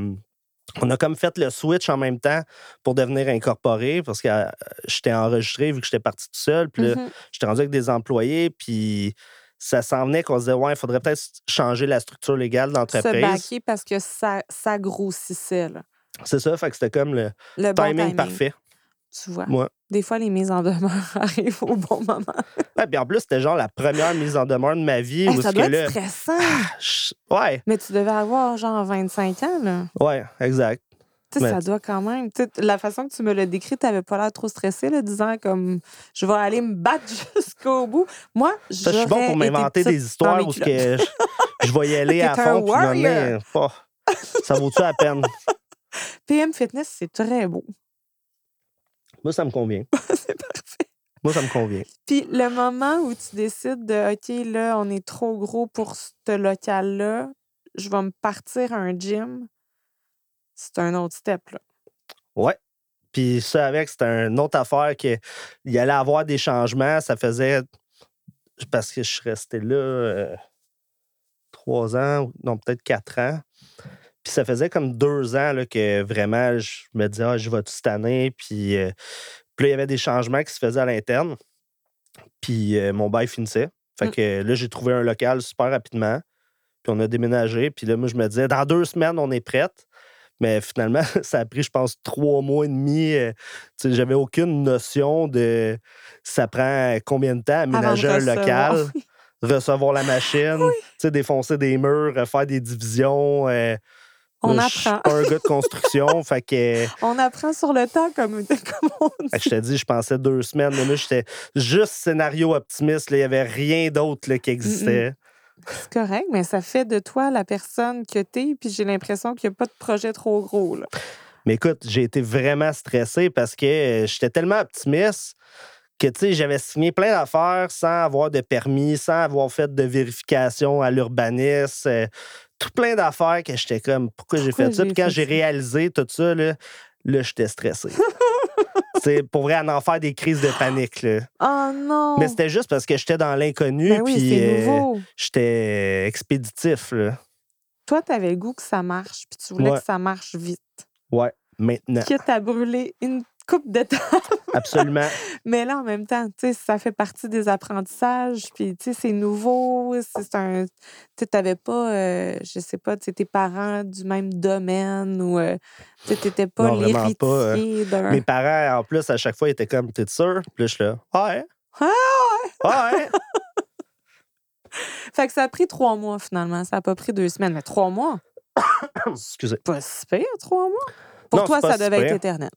on a comme fait le switch en même temps pour devenir incorporé parce que euh, j'étais enregistré vu que j'étais parti tout seul. Puis là, Mhm. j'étais rendu avec des employés. Puis ça s'en venait qu'on se disait, ouais, il faudrait peut-être changer la structure légale Se d'entreprise. baquer parce que ça, ça grossissait, là. C'est ça. Fait que c'était comme le Le bon timing, timing. parfait. Tu vois? Ouais. Des fois, les mises en demeure *laughs* arrivent au bon moment. Ouais, puis en plus, c'était genre la première mise en demeure de ma vie. Hey, où ça doit que être là, stressant. je- ouais, Mais tu devais avoir genre 25 ans, là. ouais, exact. Tu sais, Mais- ça doit quand même. la façon que tu me l'as décrit, tu n'avais pas l'air trop stressé, là, disant comme je vais aller me battre *laughs* jusqu'au bout. Moi, je Ça, je suis bon pour m'inventer des histoires où que je, je vais y *laughs* aller à fond. Puis oh, ça vaut-tu la peine? PM Fitness, c'est très beau. Moi, ça me convient. *laughs* c'est parfait. Moi, ça me convient. Puis le moment où tu décides de OK, là, on est trop gros pour ce local-là, je vais me partir un gym, c'est un autre step, là. Ouais. Puis ça, avec, c'était une autre affaire qu'il y allait avoir des changements. Ça faisait. Parce que je suis resté là euh, trois ans, non, peut-être quatre ans. Puis ça faisait comme deux ans là, que vraiment, je me disais, ah, je vais cette année. Puis, euh, puis là, il y avait des changements qui se faisaient à l'interne. Puis euh, mon bail finissait. Fait Mm. que là, j'ai trouvé un local super rapidement. Puis on a déménagé. Puis là, moi, je me disais, dans deux semaines, on est prête. Mais finalement, *laughs* ça a pris, je pense, trois mois et demi. euh, J'avais aucune notion de ça prend combien de temps aménager un local, *laughs* recevoir la machine, défoncer des murs, faire des divisions. euh, On Je suis apprend. pas un gars de construction. *laughs* fait que, On apprend sur le temps, comme, *laughs* comme on dit. que je te dis, je pensais deux semaines. Mais moi, j'étais juste scénario optimiste. là. Il n'y avait rien d'autre là, qui existait. C'est correct, mais ça fait de toi la personne que t'es, puis j'ai l'impression qu'il n'y a pas de projet trop gros. Là. Mais écoute, j'ai été vraiment stressé parce que euh, j'étais tellement optimiste que tu sais, j'avais signé plein d'affaires sans avoir de permis, sans avoir fait de vérification à l'urbanisme, euh, tout plein d'affaires que j'étais comme pourquoi j'ai fait ça? Puis quand j'ai réalisé tout ça, là, là j'étais stressé. *laughs* C'est pour vrai à en faire des crises de panique. Là. Oh non! Mais c'était juste parce que j'étais dans l'inconnu, Ben oui, puis euh, j'étais expéditif. Là. Toi, tu avais le goût que ça marche, puis tu voulais Ouais. que ça marche vite. Ouais, maintenant. Quitte à brûler une coupe d'étapes. Absolument. *laughs* Mais là, en même temps, tu sais, ça fait partie des apprentissages. Puis, tu sais, c'est nouveau. C'est un. Tu n'avais pas, euh, je sais pas, tes parents du même domaine ou euh, tu n'étais pas euh, l'héritier d'un. Mes parents, en plus, à chaque fois, ils étaient comme, t'es sûr? Puis là, je suis là, ouais, Ah, ouais. Fait que ça a pris trois mois finalement. Ça n'a pas pris deux semaines. Mais trois mois, *coughs* Excusez. pas si pire, trois mois? Pour Non, toi, ça si devait être éternel.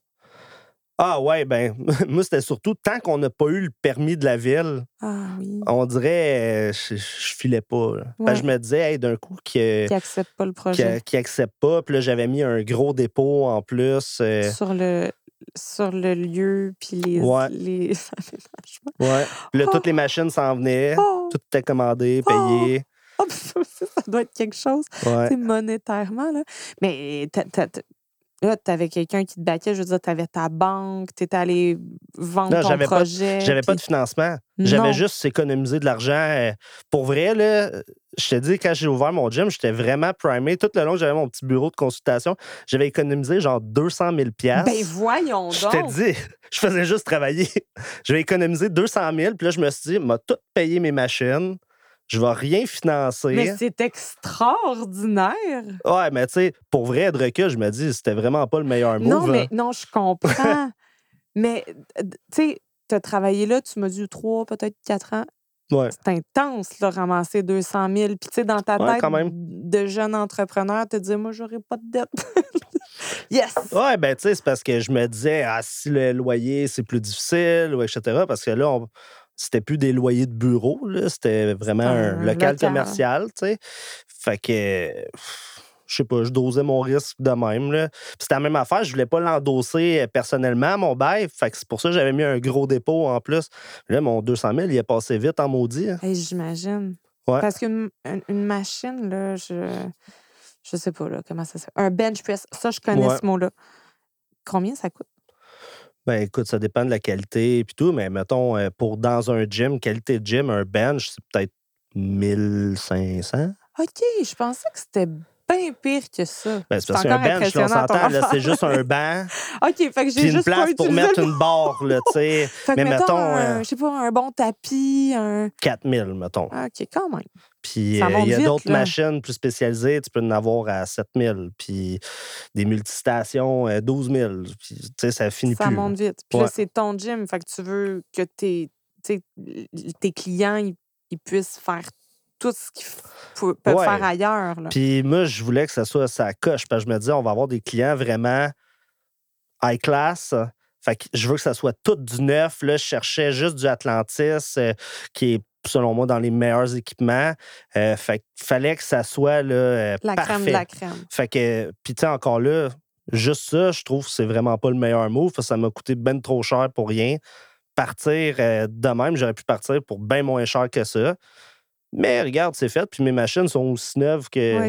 Ah ouais, ben, *laughs* moi, c'était surtout tant qu'on n'a pas eu le permis de la ville, Ah oui. on dirait, euh, je, je filais pas. là. Je me disais, hey, d'un coup, que- Qui accepte pas le qui projet. qui accepte pas. Puis là, j'avais mis un gros dépôt en plus. euh, Sur le, sur le lieu, puis les, Ouais. les *laughs* ouais. Puis là, Oh. toutes les machines s'en venaient. Oh, Tout était commandé, Oh. payé. oh, *laughs* ça, doit être quelque chose, Ouais. monétairement. Là. Mais là, tu avais quelqu'un qui te baquait, je veux dire, tu avais ta banque, tu étais allé vendre Non, ton j'avais pas- projet. J'avais pas de financement. Non. J'avais juste économisé de l'argent. euh, Pour vrai, là, je te dis, quand j'ai ouvert mon gym, j'étais vraiment primé. Tout le long j'avais mon petit bureau de consultation, j'avais économisé genre 200 000 Ben voyons Je donc. te dis, *laughs* je faisais juste travailler. *laughs* J'avais économisé 200 000, puis là, je me suis dit, m'a tout payé mes machines. Je vais rien financer. Mais c'est extraordinaire. Ouais, mais tu sais, pour vrai, de recul, je me dis, c'était vraiment pas le meilleur move. Non, mais hein. non, je comprends. *laughs* mais, tu sais, tu as travaillé là, tu m'as dit trois, peut-être quatre ans. Ouais. C'est intense, là, ramasser 200 000. Puis, tu sais, dans ta Ouais, tête quand même. de jeune entrepreneur, te dire, moi, j'aurais pas de dette. *laughs* yes! Ouais, ben, tu sais, c'est parce que je me disais, ah, si le loyer, c'est plus difficile, ou etc. Parce que là, on- c'était plus des loyers de bureau. C'était vraiment un, un local, local. commercial, tu sais. Fait que, je sais pas, je dosais mon risque de même, c'était la même affaire, je voulais pas l'endosser euh, personnellement, mon bail. Fait que c'est pour ça que j'avais mis un gros dépôt en plus. Là, mon 200 000, il est passé vite en maudit. hein. Hey, J'imagine. Ouais. Parce qu'une une- une machine, là, je. Je sais pas, là, comment ça s'appelle. Un bench press, ça, je connais Ouais. ce mot-là. Combien ça coûte? Ben écoute, ça dépend de la qualité et tout, mais mettons, euh, pour dans un gym, qualité de gym, un bench, c'est peut-être 1500. OK, je pensais que c'était bien pire que ça. Ben, c'est parce qu'un bench, là, on s'entend, c'est juste un banc, *laughs* OK, fait que j'ai une juste pas place pour mettre une barre, là, tu sais. *laughs* Fait que mais mettons, mettons, un, euh, je sais pas, un bon tapis, un... 4000, mettons. Ah, OK, quand même. Puis Ça euh, il y a d'autres machines plus spécialisées, tu peux en avoir à 7000. Puis des multistations, euh, 12 000. Puis, tu sais, ça finit Ça plus. monte vite. Puis là, c'est ton gym, fait que tu veux que tes, tes clients, ils, ils puissent faire tout ce qu'ils peuvent Ouais. faire ailleurs. Là. Puis moi, je voulais que ça soit sa coche, parce que je me disais, on va avoir des clients vraiment high class. Fait que je veux que ça soit tout du neuf. Là, je cherchais juste du Atlantis, euh, qui est, selon moi, dans les meilleurs équipements. Euh, fait fallait que ça soit là, euh, la parfait. crème de la crème. Fait que, puis tu sais, encore là, juste ça, je trouve que c'est vraiment pas le meilleur move. que Ça m'a coûté ben trop cher pour rien. Partir euh, de même, j'aurais pu partir pour bien moins cher que ça. Mais regarde, c'est fait. Puis mes machines sont aussi neuves que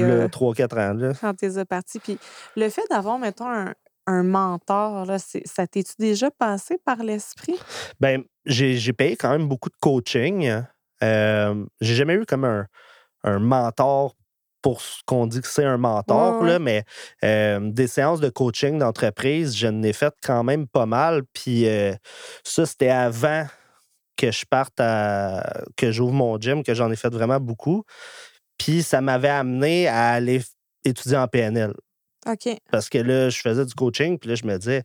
a... le 3-4 ans. Là. quand tu es parti. Puis le fait d'avoir, mettons, un, un mentor, là, ça t'es-tu déjà passé par l'esprit? Ben, j'ai payé quand même beaucoup de coaching. Euh, j'ai jamais eu comme un, un mentor pour ce qu'on dit que c'est un mentor, Ouais, ouais. là, mais euh, des séances de coaching d'entreprise, je n'ai fait quand même pas mal. Puis euh, ça, c'était avant que je parte à. que j'ouvre mon gym, que j'en ai fait vraiment beaucoup. Puis ça m'avait amené à aller étudier en PNL. Parce que là, je faisais du coaching, puis là, je me disais,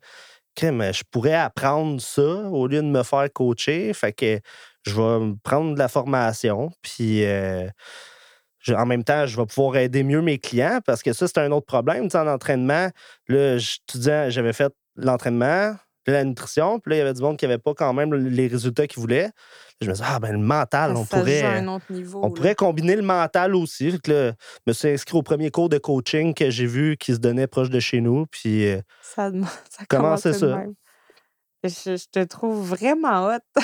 mais je pourrais apprendre ça au lieu de me faire coacher. Fait que je vais prendre de la formation, puis euh, en même temps, je vais pouvoir aider mieux mes clients parce que ça, c'est un autre problème. Tu sais, en entraînement, là, j'avais fait l'entraînement, la nutrition, puis là, il y avait du monde qui n'avait pas quand même les résultats qu'ils voulaient. Je me disais, ah, ben le mental, on ça pourrait. à un autre niveau. On là. pourrait combiner le mental aussi. Fait que là, je me suis inscrit au premier cours de coaching que j'ai vu qui se donnait proche de chez nous. Puis euh, Ça, *laughs* ça Comment commence ça? même. Je, je te trouve vraiment hot *laughs*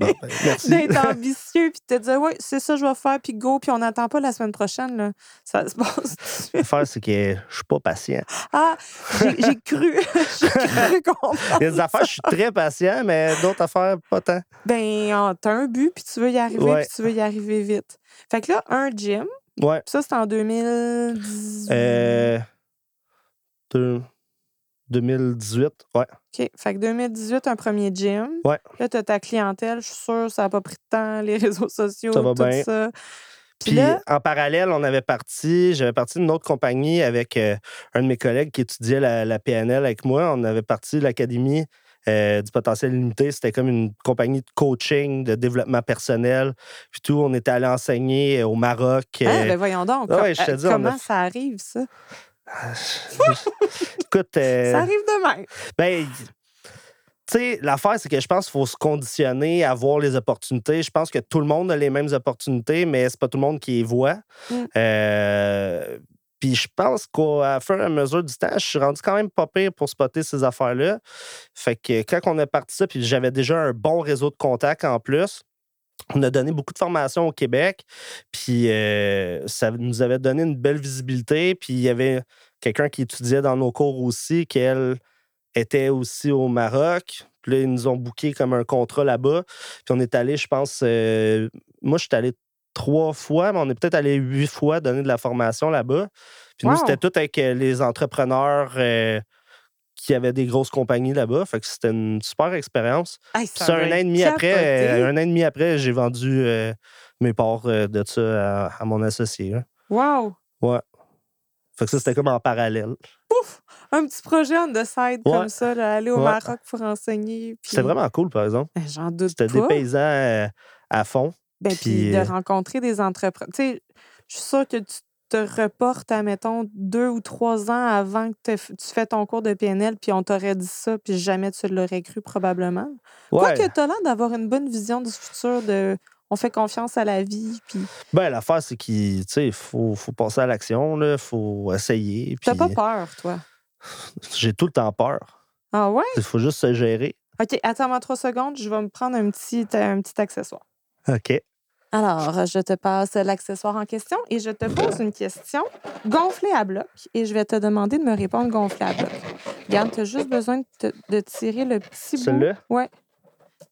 bon, ben, d'être ambitieux puis de te dire, oui, c'est ça, je vais faire, puis go, puis on n'attend pas la semaine prochaine. Là. Ça se passe. L'affaire, c'est que je suis pas patient. Ah, j'ai cru, j'ai cru *laughs* *laughs* comprendre. Il y a des affaires, je suis très patient, mais d'autres affaires, pas tant. Ben, t'as un but, puis tu veux y arriver, Ouais. puis tu veux y arriver vite. Fait que là, un gym, Ouais. ça, c'est en 2018. Euh, deux- 2018, ouais. OK. Fait que 2018, un premier gym. Ouais. Là, tu as ta clientèle. Je suis sûre ça n'a pas pris de temps, les *laughs* réseaux sociaux, Ça va tout bien. ça. Puis Puis là, en parallèle, on avait parti, j'avais parti d'une autre compagnie avec euh, un de mes collègues qui étudiait la, la PNL avec moi. On avait parti de l'Académie euh, du potentiel limité. C'était comme une compagnie de coaching, de développement personnel. Puis tout, on était allé enseigner au Maroc. hein, euh, ben voyons donc. ouais, je te Euh, dis, a comment ça arrive, ça? Écoute, euh, Ça arrive de même. Ben, tu sais, l'affaire, c'est que je pense qu'il faut se conditionner à voir les opportunités. Je pense que tout le monde a les mêmes opportunités, mais c'est pas tout le monde qui les voit. Mm. Euh, puis je pense qu'à fur et à mesure du temps, je suis rendu quand même pas pire pour spotter ces affaires-là. Fait que quand on a parti ça, puis j'avais déjà un bon réseau de contacts en plus, on a donné beaucoup de formations au Québec, puis euh, ça nous avait donné une belle visibilité. Puis il y avait quelqu'un qui étudiait dans nos cours aussi, qu'elle était aussi au Maroc. Puis là, ils nous ont booké comme un contrat là-bas. Puis on est allé, je pense, euh, moi, je suis allé trois fois, mais on est peut-être allé huit fois donner de la formation là-bas. Puis nous, c'était tout avec euh, les entrepreneurs euh, qui avaient des grosses compagnies là-bas. Fait que c'était une super expérience. Hey, ça un an et demi après, euh, un an et demi après, j'ai vendu euh, mes parts euh, de ça à, à mon associé. là. Wow! Fait que ça, c'était comme en parallèle. Pouf! Un petit projet on the side Ouais. comme ça, là, aller au Ouais. Maroc pour enseigner. puis- C'était vraiment cool, par exemple. Ben, J'en doute C'était pas. des paysans à fond. Ben, puis Puis, de rencontrer des entrepreneurs. Tu sais, je suis sûre que tu te reportes à, mettons, deux ou trois ans avant que tu fais ton cours de PNL, puis on t'aurait dit ça, puis jamais tu l'aurais cru probablement. Ouais. Quoique tu as l'air d'avoir une bonne vision du futur, de on fait confiance à la vie, puis Ben, l'affaire, c'est qu'il faut, faut passer à l'action, il faut essayer. t'as puis pas peur, toi? *sighs* J'ai tout le temps peur. Ah ouais? Il faut juste se gérer. OK, attends-moi trois secondes, je vais me prendre un petit, un petit accessoire. OK. Alors, je te passe l'accessoire en question et je te pose une question gonflée à bloc et je vais te demander de me répondre gonflée à bloc. Regarde, tu as juste besoin de, te- de tirer le petit bout. Celui-là? Ouais.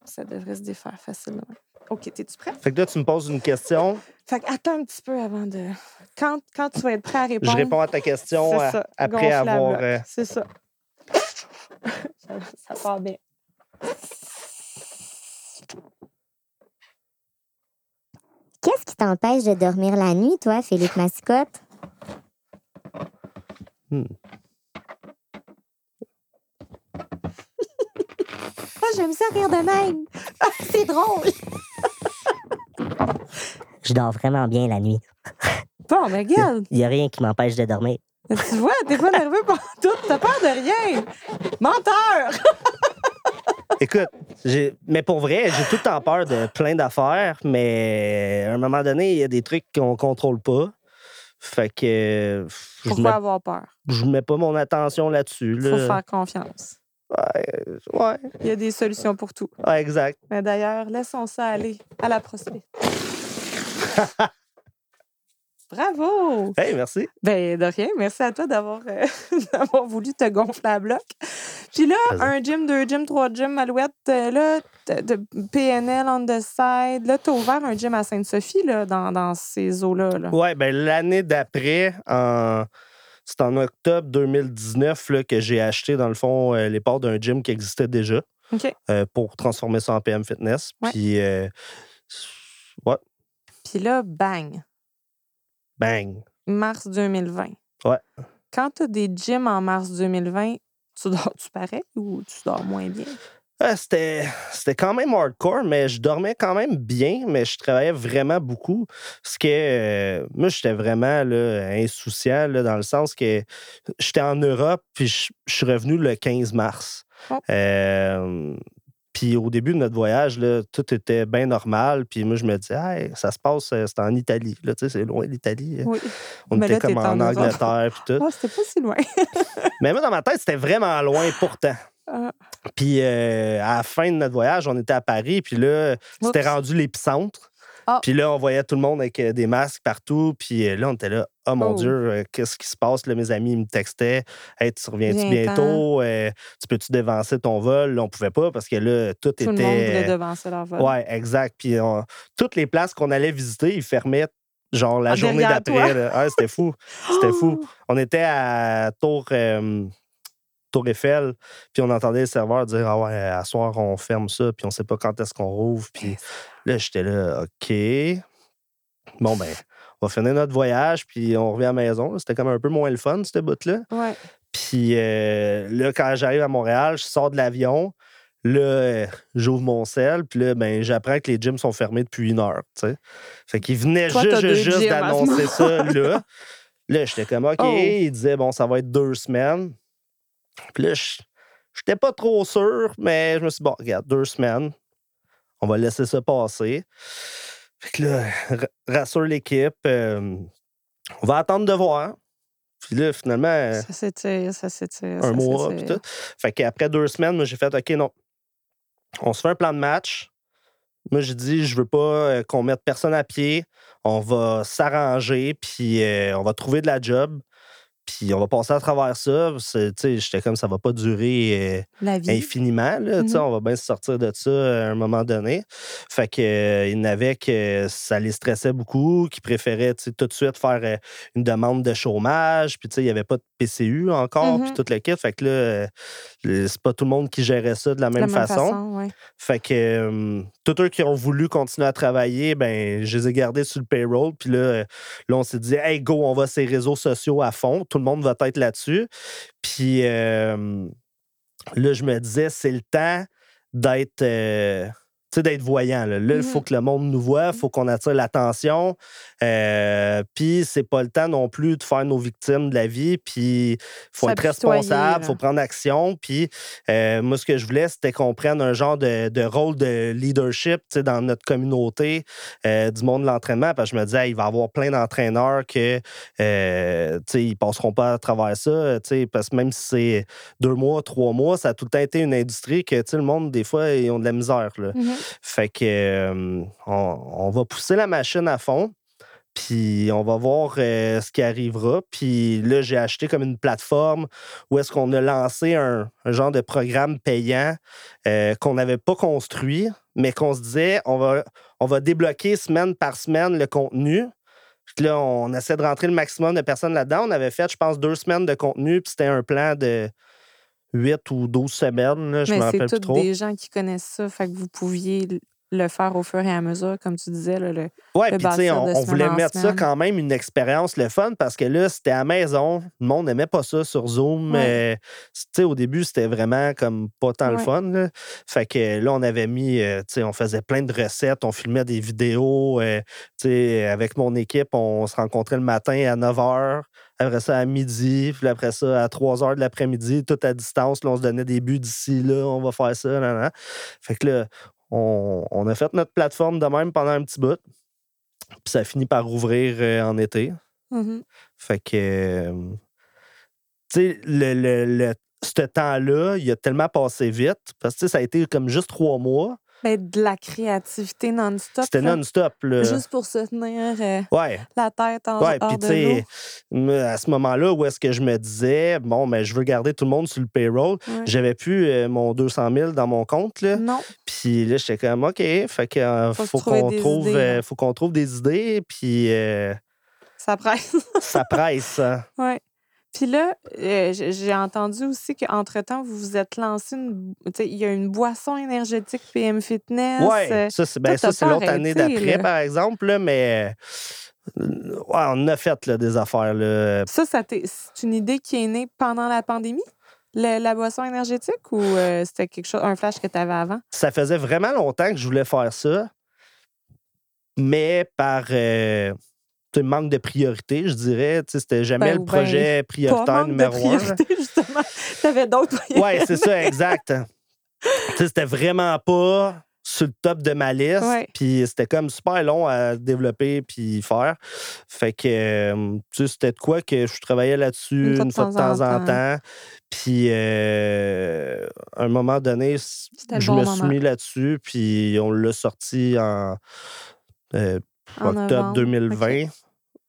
Ça devrait se défaire facilement. OK, es-tu prêt? Fait que là, tu me poses une question. Fait que attends un petit peu avant de. Quand, quand tu vas être prêt à répondre. Je réponds à ta question c'est euh, ça, après avoir. bloc. euh, C'est ça. ça. *laughs* Ça part bien. Qu'est-ce qui t'empêche de dormir la nuit, toi, Philippe Mascotte? hmm. *laughs* Ah, j'aime ça rire de même. Ah, C'est drôle. Je dors vraiment bien la nuit. Bon, mais regarde, Il n'y a rien qui m'empêche de dormir. tu vois, t'es pas nerveux pour tout. T'as peur de rien. Menteur! Écoute, mais pour vrai, j'ai tout le temps peur de plein d'affaires, mais à un moment donné, il y a des trucs qu'on contrôle pas. Fait que Pourquoi mets, avoir peur? je mets pas mon attention là-dessus. Il faut faire confiance. Ouais, ouais, Il y a des solutions pour tout. ouais, exact. Mais d'ailleurs, laissons ça aller à la prospérité. *laughs* Bravo! Hey, merci. Ben, de rien. Merci à toi d'avoir euh, *laughs* voulu te gonfler à bloc. Puis là, un gym, deux gyms, trois gyms, Alouette, euh, là, de PNL on the side. Là, t'as ouvert un gym à Sainte-Sophie, là, dans, dans ces eaux-là. Là. Ouais, ben l'année d'après, en... c'est en octobre 2019 là, que j'ai acheté, dans le fond, euh, les parts d'un gym qui existait déjà euh, pour transformer ça en PM Fitness. Ouais. Puis, euh, ouais, Puis là, bang, bang. mars 2020. Ouais. Quand t'as des gyms en mars 2020, tu dors-tu pareil ou tu dors moins bien? Ah, c'était, c'était quand même hardcore, mais je dormais quand même bien, mais je travaillais vraiment beaucoup. Parce que euh, moi, j'étais vraiment là, insouciant, là, dans le sens que j'étais en Europe, puis je, je suis revenu le 15 mars. Oh. Euh, puis au début de notre voyage, là, tout était bien normal. Puis moi, je me disais, Hey, ça se passe, euh, c'est en Italie. Là, tu sais, c'est loin l'Italie. Oui. On Mais était là, comme en. Angleterre, puis tout. Ah, c'était pas si loin. *laughs* Mais moi, dans ma tête, c'était vraiment loin pourtant. *laughs* Ah. Puis euh, à la fin de notre voyage, on était à Paris, puis là, c'était rendu l'épicentre. Ah. Puis là, on voyait tout le monde avec euh, des masques partout. Puis euh, là, on était là, oh mon Oh. Dieu, euh, qu'est-ce qui se passe? Là, mes amis ils me textaient, hey, tu reviens-tu bientôt? Euh, tu peux-tu dévancer ton vol? Là, on pouvait pas parce que là, tout, Tout le monde voulait était. devancer leur vol. Ouais, exact. Puis on- toutes les places qu'on allait visiter, ils fermaient genre la Ah, journée d'après. Ah, c'était fou. C'était fou. *gasps* On était à Tour, euh, Tour Eiffel, puis on entendait les serveurs dire Ah ouais, à soir, on ferme ça, puis on sait pas quand est-ce qu'on rouvre. Puis là, j'étais là, OK. Bon, ben, on va finir notre voyage, puis on revient à la maison. C'était comme un peu moins le fun, ce bout-là. Ouais. Puis euh, là, quand j'arrive à Montréal, je sors de l'avion. Là, euh, j'ouvre mon sel, puis là, ben, j'apprends que les gyms sont fermés depuis une heure. sais. Fait qu'il venait Toi, juste, juste, d'annoncer ça là. Là, j'étais comme OK. Oh. Il disait, bon, ça va être deux semaines. Puis là, j'étais pas trop sûr, mais je me suis dit, bon, regarde, deux semaines. On va laisser ça passer. Fait que là, ra- rassure l'équipe. euh, on va attendre de voir. Puis là, finalement, Ça s'étire, ça s'étire. un mois, puis tout. Fait qu'après deux semaines, moi, j'ai fait OK, non. On se fait un plan de match. Moi, j'ai dit, je veux pas euh, qu'on mette personne à pied. On va s'arranger, puis euh, on va trouver de la job. Puis on va passer à travers ça. J'étais comme, ça va pas durer euh, infiniment. Là, Mhm. On va bien se sortir de ça à un moment donné. Fait que, euh, il que ça les stressait beaucoup, qui préféraient tout de suite faire euh, une demande de chômage. Puis il n'y avait pas de PCU encore, puis Mhm. tout le kit. Fait que là, euh, c'est pas tout le monde qui gérait ça de la De même, la même façon. façon, ouais. Fait que euh, tous eux qui ont voulu continuer à travailler, ben, je les ai gardés sur le payroll. Puis là, euh, là on s'est dit, hey, go, on va ces réseaux sociaux à fond. Tout le monde va être là-dessus. Puis euh, là, je me disais, c'est le temps d'être. Sais, d'être voyant. Là, il faut Mhm. que le monde nous voit, il faut qu'on attire l'attention. Euh, puis, c'est pas le temps non plus de faire nos victimes de la vie. Puis, il faut être responsable, il faut prendre action. Puis, euh, moi, ce que je voulais, c'était qu'on prenne un genre de, de rôle de leadership tu sais, dans notre communauté euh, du monde de l'entraînement. Parce que je me disais, hey, il va y avoir plein d'entraîneurs que, euh, ils passeront pas à travers ça. Parce que même si c'est deux mois, trois mois, ça a tout le temps été une industrie que, le monde, des fois, ils ont de la misère. Là. Mhm. Fait que on, va pousser la machine à fond. Puis on va voir euh, ce qui arrivera. Puis là, j'ai acheté comme une plateforme où est-ce qu'on a lancé un, un genre de programme payant euh, qu'on n'avait pas construit, mais qu'on se disait, on va, on va débloquer semaine par semaine le contenu. Puis là, on essaie de rentrer le maximum de personnes là-dedans. On avait fait, je pense, deux semaines de contenu, puis c'était un plan de 8 ou 12 semaines. là, je me Mais rappelle c'est plus trop. des gens qui connaissent ça, fait que vous pouviez le faire au fur et à mesure, comme tu disais. Là, le... Ouais, puis tu sais, on, voulait mettre ça quand même une expérience le fun parce que là, c'était à la maison. Le monde n'aimait pas ça sur Zoom. Ouais. euh, au début, c'était vraiment comme pas tant le fun. là. Fait que là, on avait mis, euh, tu sais, on faisait plein de recettes, on filmait des vidéos. euh, tu sais, avec mon équipe, on se rencontrait le matin à 9 h. Après ça, à midi, puis après ça, à 3 h de l'après-midi, tout à distance. Là, on se donnait des buts d'ici, là, on va faire ça. Là, là. Fait que là, on, on a fait notre plateforme de même pendant un petit bout. Puis ça finit par rouvrir euh, en été. Mhm. Fait que, euh, tu sais, le, le, le- ce temps-là, il a tellement passé vite parce que ça a été comme juste trois mois. Ben, de la créativité non-stop. C'était non-stop. là. Juste pour se tenir euh, Ouais, la tête en ouais. hors Puis, de tu l'eau. à ce moment-là, où est-ce que je me disais, bon, mais je veux garder tout le monde sur le payroll. Ouais. J'avais plus euh, mon 200 000 dans mon compte. Là. Non, Puis là, j'étais comme, OK, fait que, euh, Faut qu'on trouve, idées, euh, hein. faut qu'on trouve des idées. Puis ça presse. ça presse. hein. *laughs* ouais. Puis là, euh, j'ai entendu aussi qu'entre-temps, vous vous êtes lancé une. tu sais, Il y a une boisson énergétique PM Fitness. Ouais, euh, ça, c'est ben, l'autre année d'après, par exemple, là, mais euh, ouais, on a fait là, des affaires. Là. Ça, ça c'est une idée qui est née pendant la pandémie? Le- la boisson énergétique ou euh, c'était quelque chose, un flash que tu avais avant? Ça faisait vraiment longtemps que je voulais faire ça, mais par euh, manque de priorité, je dirais. C'était jamais Ben, le ben, projet Pas prioritaire manque de numéro un. priorité, *laughs* justement. Tu avais d'autres Ouais, c'est ça, exact. C'était vraiment pas sur le top de ma liste. Ouais. Puis c'était comme super long à développer puis faire. Fait que, euh, tu sais, c'était de quoi que je travaillais là-dessus Une une fois de temps en temps. Puis, euh, à un moment donné, je bon me suis mis là-dessus. Puis on l'a sorti en euh, En octobre novembre, 2020.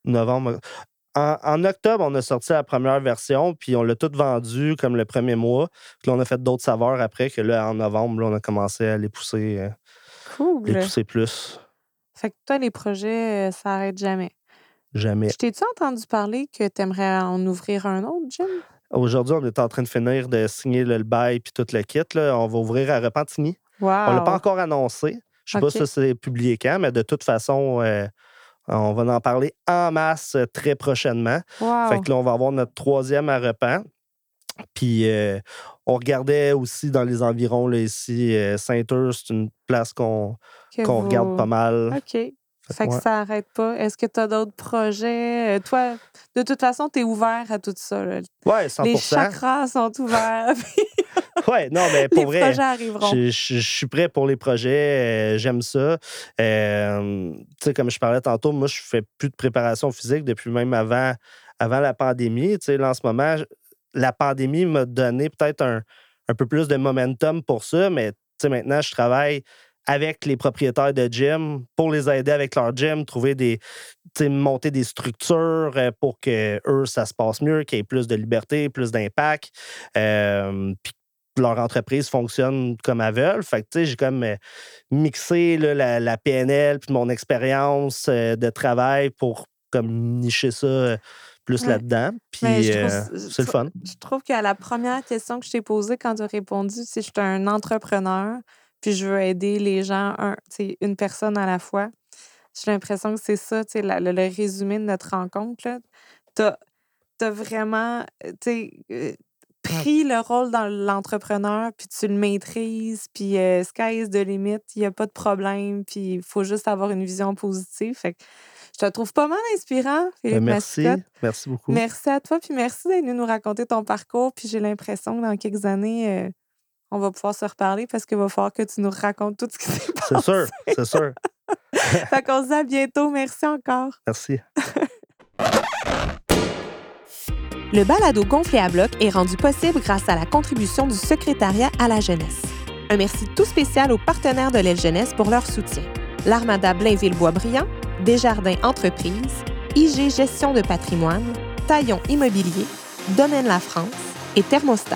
Novembre. En, en octobre, on a sorti la première version, puis on l'a tout vendu comme le premier mois. Puis là, on a fait d'autres saveurs après, que là, en novembre, là, on a commencé à les pousser, euh, Cool. les pousser plus. Fait que toi, les projets, euh, ça arrête jamais. Jamais. Je t'ai-tu entendu parler que tu aimerais en ouvrir un autre, Jim? Aujourd'hui, on est en train de finir de signer le, le bail puis tout le kit. Là. On va ouvrir à Repentigny. Wow. On l'a pas encore annoncé. Je sais OK. pas si c'est publié quand, mais de toute façon, euh, on va en parler en masse euh, très prochainement. Wow. Fait que là, on va avoir notre troisième à Repent. Puis euh, on regardait aussi dans les environs là, ici. euh, Saint-Ur, c'est une place qu'on vous- regarde pas mal. OK. Fait que ouais. ça n'arrête pas. Est-ce que tu as d'autres projets? Euh, Toi, de toute façon, tu es ouvert à tout ça. là. Ouais, 100 Les chakras sont ouverts. *laughs* *laughs* Ouais, non, mais les pour vrai. projets arriveront. Je, je- je suis prêt pour les projets, euh, j'aime ça. Euh, tu sais, comme je parlais tantôt, moi, je fais plus de préparation physique depuis même avant, avant la pandémie. Tu sais, là, en ce moment, la pandémie m'a donné peut-être un, un peu plus de momentum pour ça, mais tu sais, maintenant, je travaille avec les propriétaires de gym pour les aider avec leur gym, trouver des, monter des structures euh, pour que eux, ça se passe mieux, qu'il y ait plus de liberté, plus d'impact. Euh, puis leur entreprise fonctionne comme elles veulent. Fait que, tu sais, j'ai comme euh, mixé là, la, la PNL puis mon expérience euh, de travail pour comme nicher ça euh, plus Ouais. là-dedans. Puis c'est le fun. Je trouve qu'à la première question que je t'ai posée quand tu as répondu, c'est je suis un entrepreneur, puis je veux aider les gens, un, une personne à la fois. J'ai l'impression que c'est ça, la- le, le résumé de notre rencontre. Tu as, vraiment euh, euh, pris le rôle dans l'entrepreneur, puis tu le maîtrises, puis euh, sky is the limit, il n'y a pas de problème, puis il faut juste avoir une vision positive. Fait que je te trouve pas mal inspirant, Ben, Philippe merci. Mascotte. Merci beaucoup. Merci à toi, puis merci d'être venu nous raconter ton parcours. Puis j'ai l'impression que dans quelques années, euh, on va pouvoir se reparler parce qu'il va falloir que tu nous racontes tout ce qui s'est passé. C'est sûr, c'est *laughs* sûr. fait qu'on se dit à bientôt. Merci encore. Merci. *laughs* Le balado gonflé à bloc est rendu possible grâce à la contribution du secrétariat à la jeunesse. Un merci tout spécial aux partenaires de l'aile jeunesse pour leur soutien. L'Armada Blainville-Boisbriand, Desjardins Entreprises, IG Gestion de patrimoine, Taillon Immobilier, Domaine La France et Thermostat.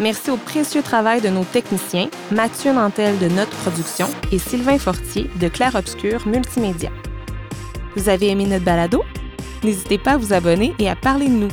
Merci au précieux travail de nos techniciens, Mathieu Nantel de Notre Production et Sylvain Fortier de Clair Obscur Multimédia. Vous avez aimé notre balado? N'hésitez pas à vous abonner et à parler de nous.